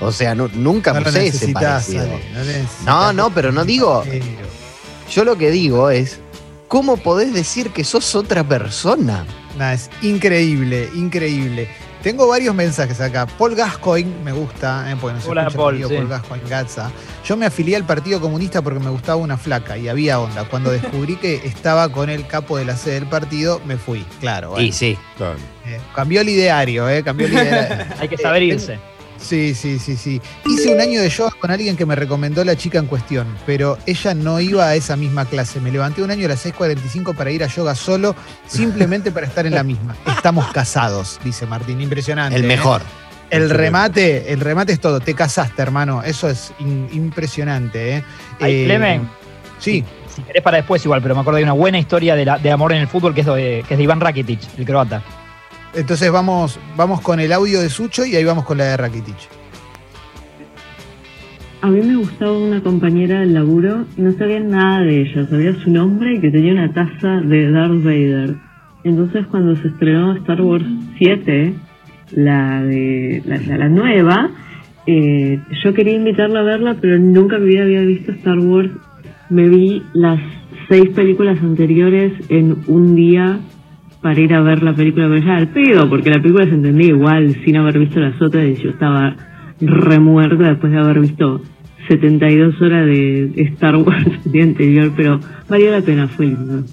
O sea, nu- nunca No usé ese parecido. Ale, no. No, no, pero no digo- Yo lo que digo es, ¿cómo podés decir que sos otra persona? Es increíble, increíble. Tengo varios mensajes acá. Paul Gascoigne me gusta, eh, porque no se Hola, escucha Paul, apellido, sí. Paul Gascoigne Gatza. Yo me afilié al Partido Comunista porque me gustaba una flaca y había onda. Cuando descubrí que estaba con el capo de la sede del partido, me fui. Claro, bueno. Y sí. Claro. Eh, cambió el ideario, eh, cambió el ideario. Hay que saber Eh, irse. Sí, sí, sí, sí. Hice un año de yoga con alguien que me recomendó la chica en cuestión, pero ella no iba a esa misma clase. Me levanté un año a las 6.45 para ir a yoga solo, simplemente para estar en la misma. Estamos casados, dice Martín. Impresionante. El ¿eh? mejor. El remate, el remate es todo. Te casaste, hermano. Eso es in- impresionante, ¿eh? Ay, Eh, Clemen. Sí. Si querés para después igual, pero me acuerdo de una buena historia de, la- de amor en el fútbol que es de, que es de Iván Rakitic, el croata. Entonces vamos, vamos con el audio de Sucho y ahí vamos con la de Rakitic. A mí me gustaba una compañera del laburo no sabía nada de ella, sabía su nombre y que tenía una taza de Darth Vader. Entonces cuando se estrenó Star Wars 7, la de la- la nueva, eh, yo quería invitarla a verla, pero nunca en mi vida había visto Star Wars. Me vi las seis películas anteriores en un día para ir a ver la película, pero ya al pedo, porque la película se entendía igual sin haber visto las otras y yo estaba remuerta después de haber visto 72 horas de Star Wars el día anterior, pero valió la pena, fue lindo.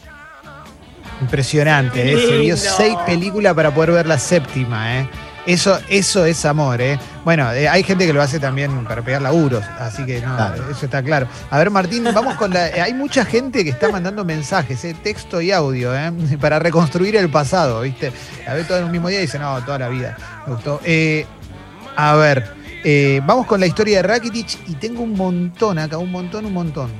Impresionante, ¿eh? se vio seis películas para poder ver la séptima, ¿eh? Eso, eso es amor, ¿eh? Bueno, eh, hay gente que lo hace también para pegar laburos, así que no, Claro. eso está claro. A ver, Martín, vamos con la. eh, hay mucha gente que está mandando mensajes, ¿eh? texto y audio, ¿eh? para reconstruir el pasado, ¿viste? La ve todo en un mismo día y dice, no, toda la vida. Me gustó. Eh, a ver, eh, vamos con la historia de Rakitic y tengo un montón acá, un montón, un montón.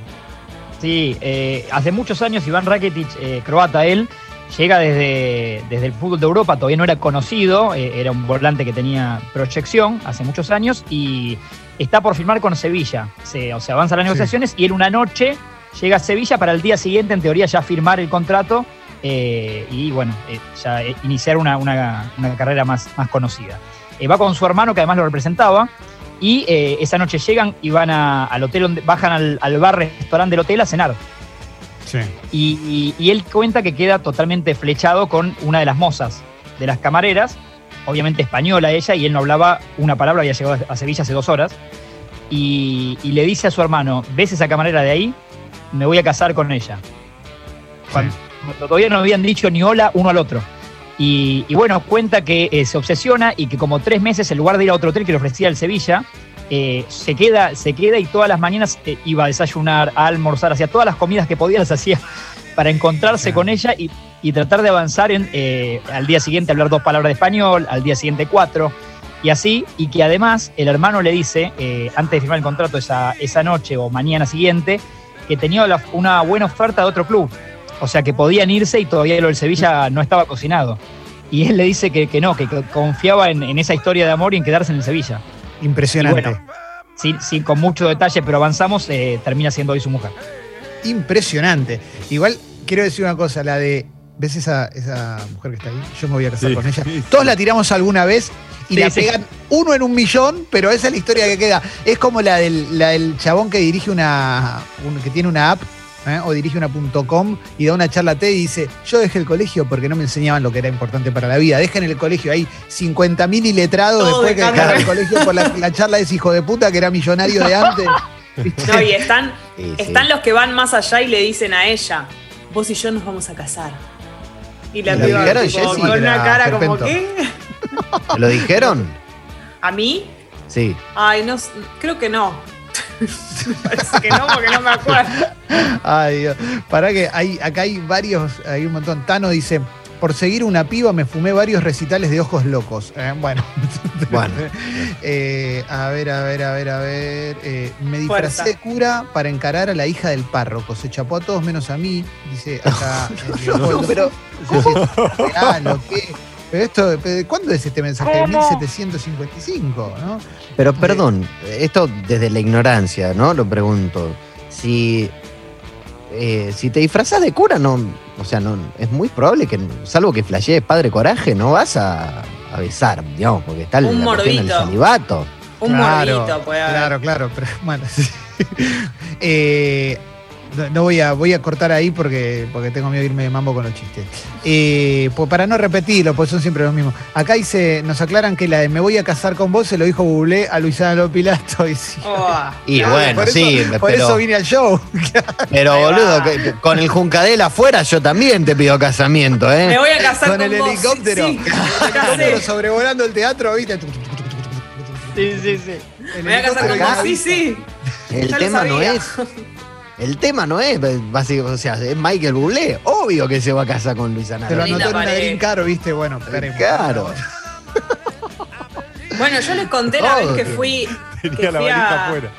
Sí, eh, hace muchos años Iván Rakitic, eh, croata él, llega desde, desde el fútbol de Europa, todavía no era conocido, eh, era un volante que tenía proyección hace muchos años y está por firmar con Sevilla. Se, o sea, avanzan las Sí. negociaciones y él una noche llega a Sevilla para el día siguiente, en teoría, ya firmar el contrato eh, y, bueno, eh, ya iniciar una, una- una carrera más, más conocida. Va con su hermano, que además lo representaba, y esa noche llegan y van a- al hotel, donde, bajan al, al bar restaurante del hotel a cenar. Sí. Y, y- y él cuenta que queda totalmente flechado con una de las mozas de las camareras, obviamente española ella, y él no hablaba una palabra, había llegado a Sevilla hace dos horas. Y, y le dice a su hermano: ¿Ves esa camarera de ahí? me voy a casar con ella. Cuando todavía no habían dicho ni hola uno al otro. Y, y bueno, cuenta que eh, se obsesiona y que como tres meses, en lugar de ir a otro hotel que le ofrecía el Sevilla, eh, se, queda, se queda y todas las mañanas eh, iba a desayunar, a almorzar, hacía todas las comidas que podía, las hacía para encontrarse con ella y, y tratar de avanzar en, eh, al día siguiente hablar dos palabras de español, al día siguiente cuatro, y así, y que además el hermano le dice, antes de firmar el contrato esa, esa noche o mañana siguiente, que tenía la- una buena oferta de otro club, o sea que podían irse y todavía lo del Sevilla no estaba cocinado. Y él le dice que, que no, que que confiaba en, en esa historia de amor y en quedarse en el Sevilla. Impresionante. Bueno, sin, sin- con mucho detalle, pero avanzamos, eh, termina siendo hoy su mujer. Impresionante. Igual quiero decir una cosa, la de. ¿Ves esa, esa mujer que está ahí? Yo me voy a casar Sí. con ella. Todos la tiramos alguna vez y Sí, la sí. pegan uno en un millón, pero esa es la historia que queda. Es como la del, la del chabón que dirige una. un- que tiene una app. ¿Eh? O dirige una .com y da una charla TED y dice, yo dejé el colegio porque no me enseñaban lo que era importante para la vida. Dejen el colegio ahí 50.000 iletrados Todo después que dejando. dejaron el colegio por la, la charla de ese hijo de puta que era millonario de antes. No, y están, Sí, sí. están los que van más allá y le dicen a ella, vos y yo nos vamos a casar. Y la ¿Y la piba con una cara como. ¿qué? ¿Te lo dijeron? ¿A mí? Sí. Ay, no, creo que no. Parece que no, porque no me acuerdo. Ay, Dios. Para que hay, acá hay varios, hay un montón. Tano dice, por seguir una piba me fumé varios recitales de ojos locos. Eh, bueno. Bueno. Eh, a ver, a ver, a ver, a ver. Eh, me disfracé de cura para encarar a la hija del párroco. Se chapó a todos menos a mí, dice acá. No sé si es real o qué. Pero esto, ¿de ¿cuándo es este mensaje? De 1755, ¿no? Pero perdón, esto desde la ignorancia, ¿no? Lo pregunto. Si, eh, si te disfrazas de cura, no, o sea, no, es muy probable que, salvo que flashees padre coraje, no vas a, a besar, digamos, porque está Un la del calibato. Un morbito puede haber. Claro, claro, pero bueno. sí. Eh, no, no voy a, voy a cortar ahí porque, porque tengo miedo de irme de mambo con los chistes. Eh, pues para no repetirlo, pues son siempre los mismos. Acá dice, nos aclaran que la de me voy a casar con vos se lo dijo Bublé a Luisana Lopilato. Y, sí. Oh, Y Claro, bueno, por eso- sí, Por eso vine al show. pero boludo, que- con el Juncadel afuera yo también te pido casamiento, me ¿eh? voy a casar Con con, el vos. helicóptero. Sí, sí, me casé. sobrevolando el teatro, ¿viste? Sí, sí, sí. El Me voy a casar con helicóptero vos. Sí, sí. El ya tema no es. El tema no es, básicamente, o sea, es Michael Bublé. Obvio que se va a casar con Luisa Te lo anotó en pareja. green card, ¿viste? Bueno, esperemos. Claro. Bueno, yo les conté la vez que fui, que Tenía la fui valija a- afuera.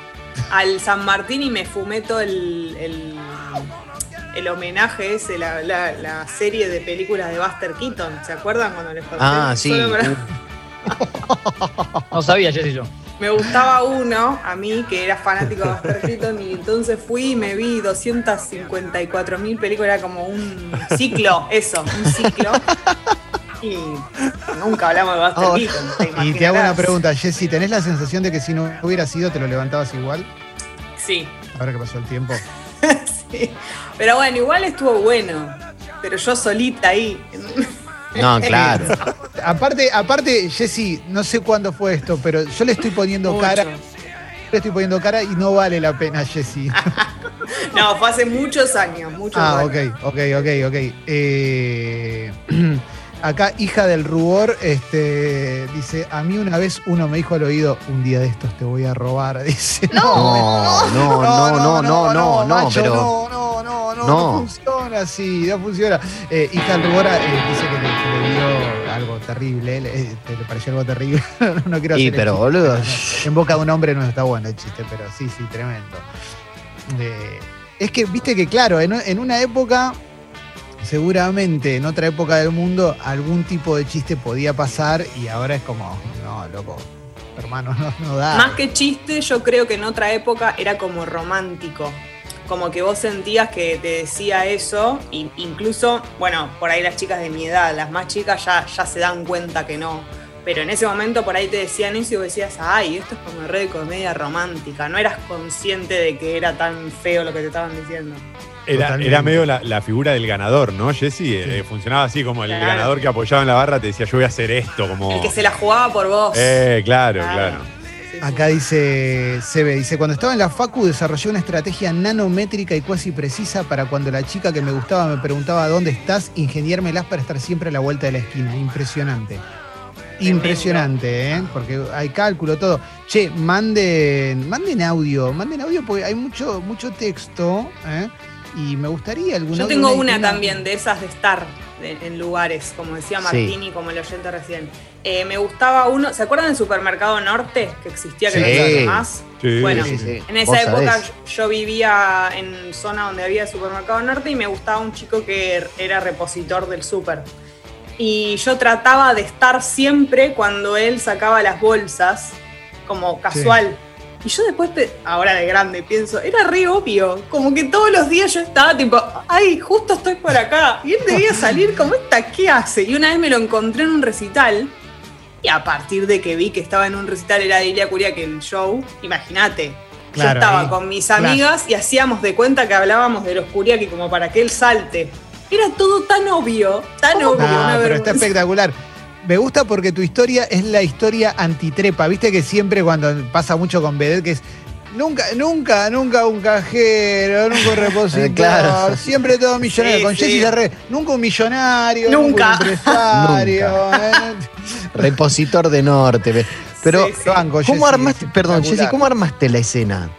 al San Martín y me fumé todo el, el, el homenaje ese, la, la- la serie de películas de Buster Keaton. ¿Se acuerdan cuando les conté? Ah, sí. Para- No sabía, Jessy yo. Me gustaba uno, a mí, que era fanático de Buster Keaton, y entonces fui y me vi 254 mil películas, era como un ciclo, eso, un ciclo. Y nunca hablamos de Buster Oh. Keaton. te Y te hago una pregunta, Jessy, ¿tenés la sensación de que si no hubiera sido te lo levantabas igual? Sí, Ahora que pasó el tiempo. sí. Pero bueno, igual estuvo bueno. Pero yo solita ahí. No, claro. Aparte, aparte, Jessy, no sé cuándo fue esto, pero yo le estoy poniendo Mucho. cara. Le estoy poniendo cara y no vale la pena, Jessy. No, fue hace muchos años, muchos ah, años. ok, ok, ok, ok. Eh, acá, hija del rubor, este, dice, a mí una vez uno me dijo al oído, un día de estos te voy a robar. Dice, No, no, no, no, no, no, no, macho, pero. no, no, no, no, no No. Funciona así, no funciona. Eh, eh, dice que le, que le dio algo terrible, le, eh, le pareció algo terrible. no quiero hacer pero, chiste, boludo. En boca de un hombre no está bueno el chiste, pero sí, sí, tremendo. Eh, es que, viste que, claro, en, en una época, seguramente en otra época del mundo, algún tipo de chiste podía pasar y ahora es como, no, loco, hermano, no, no da. Más que chiste, yo creo que en otra época era como romántico. Como que vos sentías que te decía eso, e incluso, bueno, por ahí las chicas de mi edad, las más chicas ya, ya se dan cuenta que no. Pero en ese momento por ahí te decían eso y vos decías, ay, esto es como re de comedia romántica. No eras consciente de que era tan feo lo que te estaban diciendo. Era, era medio la, la figura del ganador, ¿no, Jesse? Eh, funcionaba así como el Claro. ganador que apoyaba en la barra te decía, yo voy a hacer esto, como... El que se la jugaba por vos. Eh, claro, claro. Acá dice Sebe, dice, cuando estaba en la Facu desarrollé una estrategia nanométrica y cuasi precisa para cuando la chica que me gustaba me preguntaba dónde estás, ingeniármelas para estar siempre a la vuelta de la esquina. Impresionante. Impresionante, ¿eh? Porque hay cálculo, todo. Che, manden, manden audio, manden audio porque hay mucho, mucho texto, ¿eh? Y me gustaría alguna. Yo tengo una también de esas de estar en lugares, como decía Martini, como el oyente recién. Eh, me gustaba uno, ¿se acuerdan del supermercado norte que existía que no existe más? Bueno, en esa época yo vivía en zona donde había supermercado norte y me gustaba un chico que era repositor del super. Y yo trataba de estar siempre cuando él sacaba las bolsas, como casual. Y yo después, ahora de grande, pienso, era re obvio. Como que todos los días yo estaba tipo, ay, justo estoy por acá. Y él debía salir como esta, ¿qué hace? Y una vez me lo encontré en un recital. Y a partir de que vi que estaba en un recital, era de Ilia que el show, imagínate. yo estaba con mis amigas y hacíamos de cuenta que hablábamos de los Curiaki como para que él salte. Era todo tan obvio, tan obvio. Ah, pero está espectacular. Me gusta porque tu historia es la historia antitrepa. Viste que siempre cuando pasa mucho con Vedette, que es Nunca, nunca, nunca un cajero, nunca un repositor, siempre todo millonario. con Jessy sí. nunca un millonario, nunca, un empresario. Repositor de norte. Pero, ¿cómo armaste, perdón, Jessy, ¿cómo armaste la escena?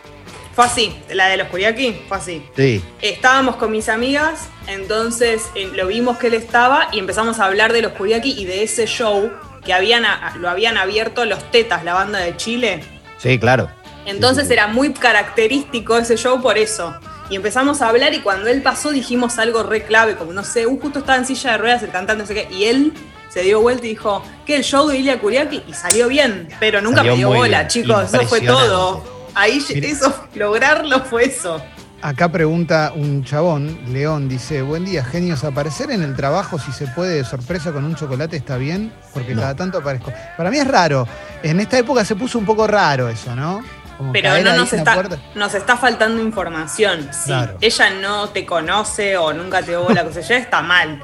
Fue así, la de los Curiaki, fue así. Sí. Estábamos con mis amigas, entonces eh, lo vimos que él estaba y empezamos a hablar de los Curiaki y de ese show que habían, lo habían abierto los Tetas, la banda de Chile. Sí, claro. Entonces era muy característico ese show por eso. Y empezamos a hablar y cuando él pasó dijimos algo re clave, como no sé, uh, justo estaba en silla de ruedas el cantante, no sé qué, y él se dio vuelta y dijo, ¿qué el show de Ilya Kuriaki? Y salió bien, pero nunca me dio bola, chicos, eso fue todo. Ahí eso, lograrlo fue eso. Acá pregunta un chabón, León, dice, buen día, genios, aparecer en el trabajo si se puede de sorpresa con un chocolate está bien, porque cada tanto aparezco. Para mí es raro, en esta época se puso un poco raro eso, ¿no? Pero no nos está, nos está faltando información. Si ella no te conoce o nunca te hubo la cosa, ya está mal.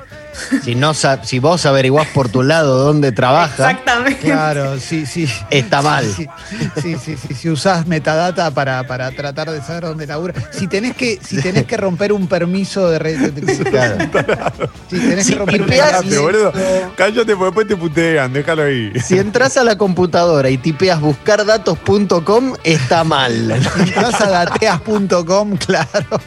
Si, no, si vos averiguás por tu lado dónde trabaja. Exactamente. Claro, sí, sí. Está mal. Sí, sí, sí. Si usás metadata para, para tratar de saber dónde labura. Si tenés que, si tenés que romper un permiso de red. Claro. Si tenés que romper un permiso. boludo. Cállate, porque después te putean, déjalo ahí. Si entras a la computadora y tipeas buscardatos.com, está mal. Si entras a dateas.com, claro.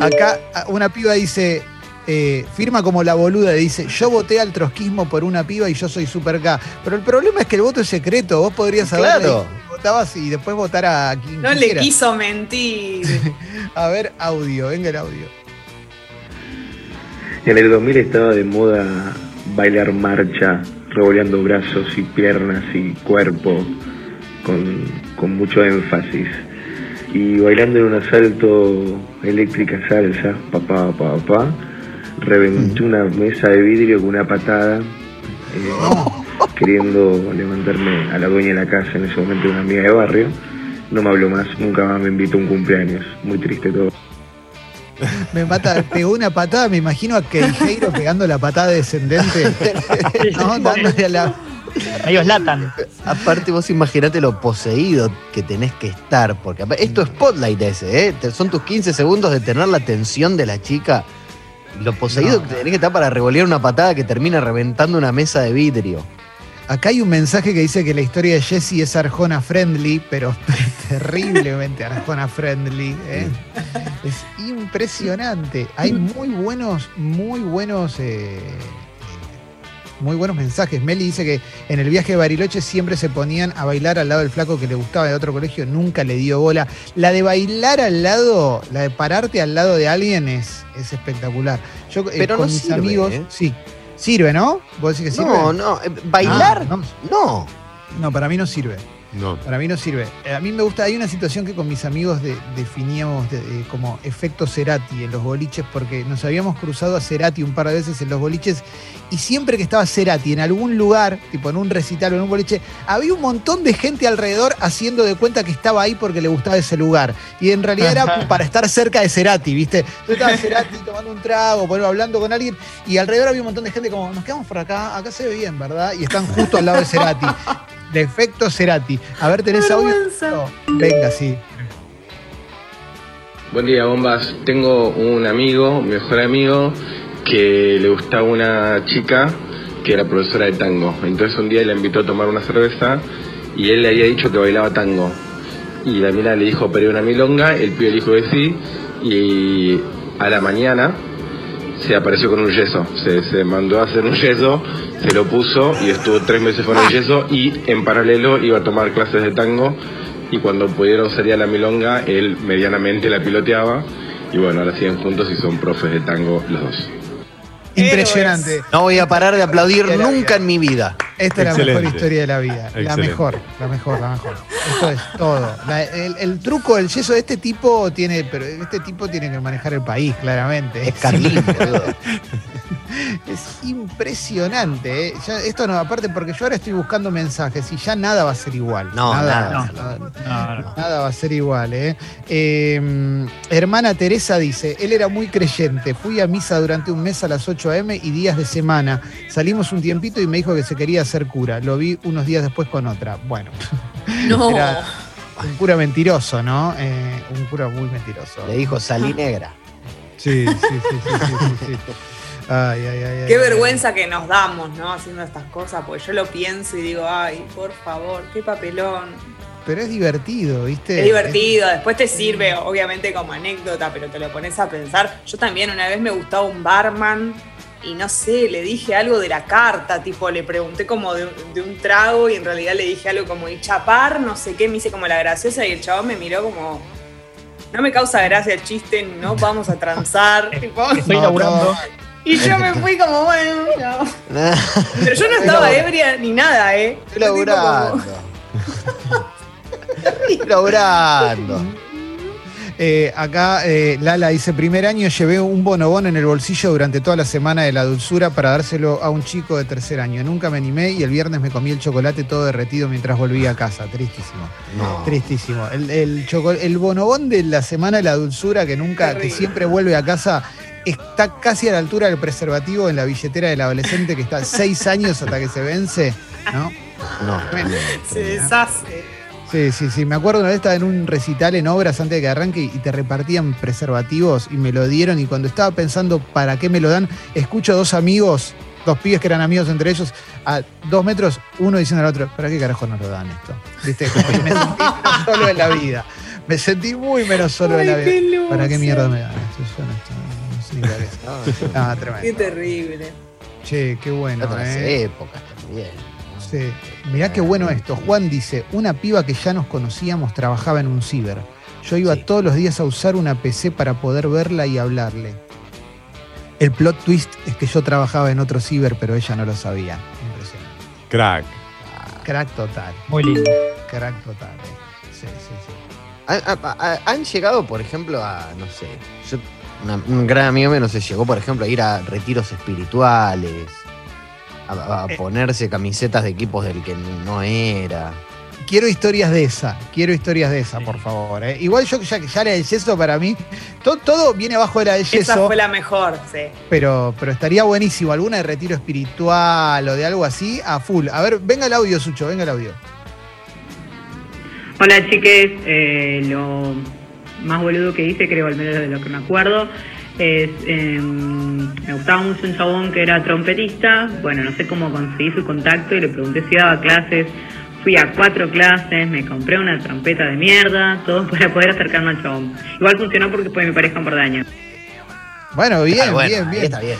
Acá una piba dice eh, firma como la boluda dice, yo voté al trotskismo por una piba y yo soy super K. Pero el problema es que el voto es secreto, vos podrías saber claro. votabas y después votar a quien No le quiso mentir. a ver, audio, venga el audio. En el 2000 estaba de moda bailar marcha, revoleando brazos y piernas y cuerpo con, con mucho énfasis. Y bailando en un asalto eléctrica salsa, papá, papá, papá reventé una mesa de vidrio con una patada, eh, queriendo levantarme a la dueña de la casa, en ese momento una amiga de barrio. No me habló más, nunca más me invitó a un cumpleaños. Muy triste todo. Me mata, pegó una patada, me imagino a Queijeiro pegando la patada descendente. ¿no? Dándole a la. Ellos latan. Aparte, vos imaginate lo poseído que tenés que estar, porque esto es spotlight ese, ¿eh? Son tus 15 segundos de tener la atención de la chica lo poseído que tenés que estar para revolear una patada que termina reventando una mesa de vidrio. Acá hay un mensaje que dice que la historia de Jesse es Arjona friendly, pero terriblemente Arjona friendly. ¿eh? Es impresionante. Hay muy buenos, muy buenos eh, muy buenos mensajes. Meli dice que en el viaje de Bariloche siempre se ponían a bailar al lado del flaco que le gustaba de otro colegio, nunca le dio bola. La de bailar al lado, la de pararte al lado de alguien es, es espectacular. Yo eh, Pero con mis amigos, ¿eh? sí. Sirve, ¿no? ¿Vos decís que sirve? No, no, eh, bailar, ah, no. No, para mí no sirve. No. Para mí no sirve. Eh, a mí me gusta, hay una situación que con mis amigos definíamos como efecto Cerati en los boliches, porque nos habíamos cruzado a Cerati un par de veces en los boliches, y siempre que estaba Cerati en algún lugar, tipo en un recital o en un boliche, había un montón de gente alrededor haciendo de cuenta que estaba ahí porque le gustaba ese lugar. Y en realidad era para estar cerca de Cerati, ¿viste? Entonces estaba Cerati tomando un trago, hablando con alguien, y alrededor había un montón de gente como, nos quedamos por acá, acá se ve bien, ¿verdad? Y están justo al lado de Cerati. Defecto Cerati. A ver, ¿tenés audio? Venga, sí. Buen día, bombas. Tengo un amigo, mi mejor amigo, que le gustaba una chica que era profesora de tango. Entonces un día le invitó a tomar una cerveza y él le había dicho que bailaba tango. Y la mina le dijo, pero una milonga, el pibe le dijo que sí, y a la mañana se apareció con un yeso. Se, se mandó a hacer un yeso, se lo puso y estuvo tres meses con el yeso y en paralelo iba a tomar clases de tango y cuando pudieron salir a la milonga, él medianamente la piloteaba y bueno, ahora siguen juntos y son profes de tango los dos. Impresionante. No voy a parar de aplaudir nunca en mi vida. Esta es la mejor historia de la vida. La mejor, la mejor, la mejor. Esto es todo. La- el, el truco del yeso de este tipo tiene, pero este tipo tiene que manejar el país, claramente. Es Carlín, boludo. Es impresionante. ¿eh? Ya, esto no, aparte, porque yo ahora estoy buscando mensajes y ya nada va a ser igual. No, nada. nada, No, no. nada va a ser igual. ¿eh? Eh, hermana Teresa dice: Él era muy creyente. Fui a misa durante un mes a las 8 a.m. y días de semana. Salimos un tiempito y me dijo que se quería hacer cura. Lo vi unos días después con otra. Bueno, No. Era- un cura mentiroso, ¿no? Eh, un cura muy mentiroso. Le dijo salí negra. Sí, sí, sí, sí, sí, sí, sí. Ay, ay, ay, Qué ay. vergüenza que nos damos, ¿no? Haciendo estas cosas, porque yo lo pienso y digo, ay, por favor, qué papelón. Pero es divertido, ¿viste? Es divertido, después te sirve, obviamente, como anécdota, pero te lo pones a pensar. Yo también una vez me gustaba un barman y no sé, le dije algo de la carta, tipo, le pregunté como de, un- de un trago y en realidad le dije algo como, y chapar, no sé qué, me hice como la graciosa y el chabón me miró como, no me causa gracia el chiste, no vamos a transar. tipo, Estoy No, laburando. Y yo me fui como, bueno, no. Pero yo no estaba ebria ni nada, ¿eh? Estoy laburando. Estoy laburando. Eh, acá eh, Lala dice, primer año llevé un bonobón en el bolsillo durante toda la semana de la dulzura para dárselo a un chico de tercer año. Nunca me animé y el viernes me comí el chocolate todo derretido mientras volvía a casa. Tristísimo. No. Tristísimo. El, el, bonobón de la semana de la dulzura que nunca, que siempre vuelve a casa, está casi a la altura del preservativo en la billetera del adolescente que está seis años hasta que se vence, ¿no? No. Se deshace. Sí, sí, sí. Me acuerdo una vez estaba en un recital en obras antes de que arranque y te repartían preservativos y me lo dieron. Y cuando estaba pensando para qué me lo dan, escucho a dos amigos, dos pibes que eran amigos entre ellos, a dos metros, uno diciendo al otro, ¿para qué carajo nos lo dan esto? ¿Viste? Como que me sentí menos solo en la vida. Me sentí muy menos solo en la vida. ¿Para qué mierda me dan esto? Yo no, esto- no es. Ah, Qué terrible. Che, qué bueno. otras eh. épocas también. Sí. Mirá qué bueno esto. Juan dice, una piba que ya nos conocíamos trabajaba en un ciber. Yo iba Sí. todos los días a usar una PC para poder verla y hablarle. El plot twist es que yo trabajaba en otro ciber, pero ella no lo sabía. Impresionante. Crack. Crack total. Muy lindo. Crack total. eh. Sí, sí, sí. Ha- ha- ha- Han llegado, por ejemplo, a, no sé, yo- una- un gran amigo mío, no sé, llegó, por ejemplo, a ir a retiros espirituales, a, a Eh. ponerse camisetas de equipos del que no era. Quiero historias de esa, quiero historias de esa, por favor. eh. Igual yo ya, ya la del yeso para mí, to- todo viene abajo de la del Esa yeso. fue la mejor, sí. Pero, pero estaría buenísimo, alguna de retiro espiritual o de algo así, a full. A ver, venga el audio, Sucho, venga el audio. Hola chiques, Eh, lo más boludo que hice, creo al menos de lo que me acuerdo, es em, me gustaba mucho un chabón que era trompetista, bueno, no sé cómo conseguí su contacto y le pregunté si daba clases, fui a cuatro clases, me compré una trompeta de mierda, todo para poder acercarme al chabón. Igual funcionó porque fue mi pareja un par de años. Bueno, bien, Ah, bueno, bien, bien. Está bien.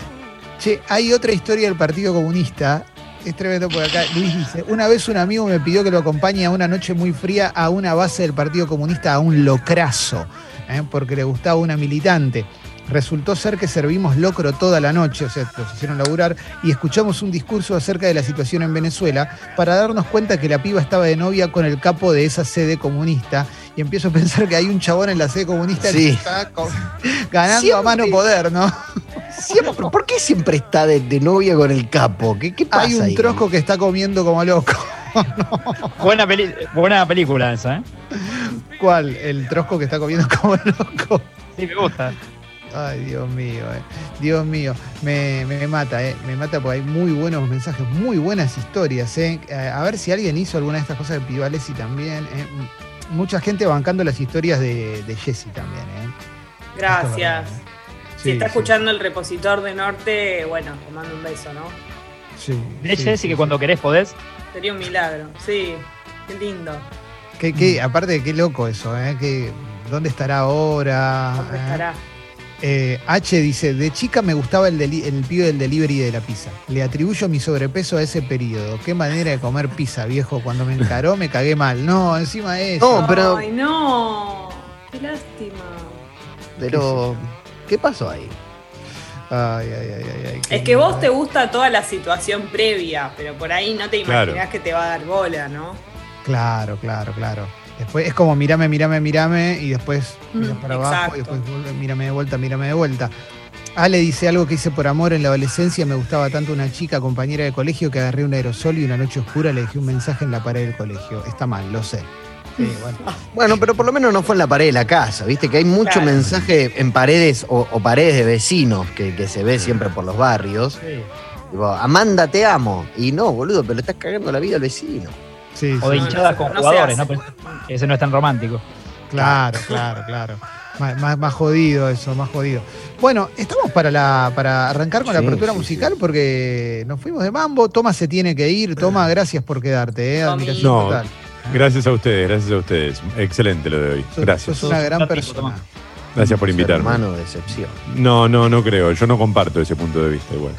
Che, hay otra historia del Partido Comunista. Es tremendo por acá. Luis dice, una vez un amigo me pidió que lo acompañe a una noche muy fría a una base del Partido Comunista, a un locrazo, ¿eh? porque le gustaba una militante. Resultó ser que servimos locro toda la noche, o sea, los hicieron laburar, y escuchamos un discurso acerca de la situación en Venezuela para darnos cuenta que la piba estaba de novia con el capo de esa sede comunista. Y empiezo a pensar que hay un chabón en la sede comunista que está con- ganando a mano poder, ¿no? Siempre- ¿pero ¿Por qué siempre está de, de novia con el capo? ¿Qué, qué pasa Hay un ahí? trosco que está comiendo como loco. Buena, peli- buena película esa, ¿eh? ¿Cuál? El trosco que está comiendo como loco. Sí, me gusta. Ay, Dios mío, eh. Dios mío, me, me mata, eh. me mata porque hay muy buenos mensajes, muy buenas historias. Eh. A ver si alguien hizo alguna de estas cosas de Pivalesi también. eh. Mucha gente bancando las historias de, de Jessy también. Eh. Gracias. Sí, si está sí. escuchando el repositor de Norte, bueno, te mando un beso, ¿no? Sí, De sí, Jessy sí, que sí. cuando querés podés. Sería un milagro. Sí, qué lindo. Qué- qué- aparte, qué loco eso, ¿eh? Que, ¿Dónde estará ahora? ¿Dónde Eh, estará? Eh, H dice, de chica me gustaba el, deli- el pibe del delivery de la pizza. Le atribuyo mi sobrepeso a ese periodo. Qué manera de comer pizza, viejo. Cuando me encaró me cagué mal. No, encima de eso. No, pero- Ay, no. Qué lástima. Pero, ¿qué pasó ahí? Ay, ay, ay, ay, ay, qué Es que vos te gusta toda la situación previa, pero por ahí no te imaginás Claro. que te va a dar bola, ¿no? Claro, claro, claro. Después es como mirame, mirame, mirame y después miras Mm, para abajo y después mírame de vuelta, mírame de vuelta. Ale dice algo que hice por amor en la adolescencia. Me gustaba tanto una chica, compañera de colegio, que agarré un aerosol y una noche oscura le dejé un mensaje en la pared del colegio. Está mal, lo sé. Sí, bueno. Bueno, pero por lo menos no fue en la pared de la casa, viste que hay mucho Claro. mensaje en paredes o, o paredes de vecinos que, que se ve siempre por los barrios. Tipo, Amanda, te amo. Y no, boludo, pero le estás cagando la vida al vecino. Sí, O de sí, hinchadas no, con no jugadores. ¿no? Pero ese no es tan romántico. Claro, claro, claro. Más, más- más jodido eso, más jodido. Bueno, estamos para, la, para arrancar con la apertura sí, musical porque nos fuimos de mambo. Toma se tiene que ir. Toma, gracias por quedarte. ¿eh? Admiración No, total. Gracias a ustedes, gracias a ustedes. Excelente lo de hoy. Gracias. Sos una gran persona. Gracias por invitarme. Hermano, decepción. No, no, no creo. Yo no comparto ese punto de vista igual.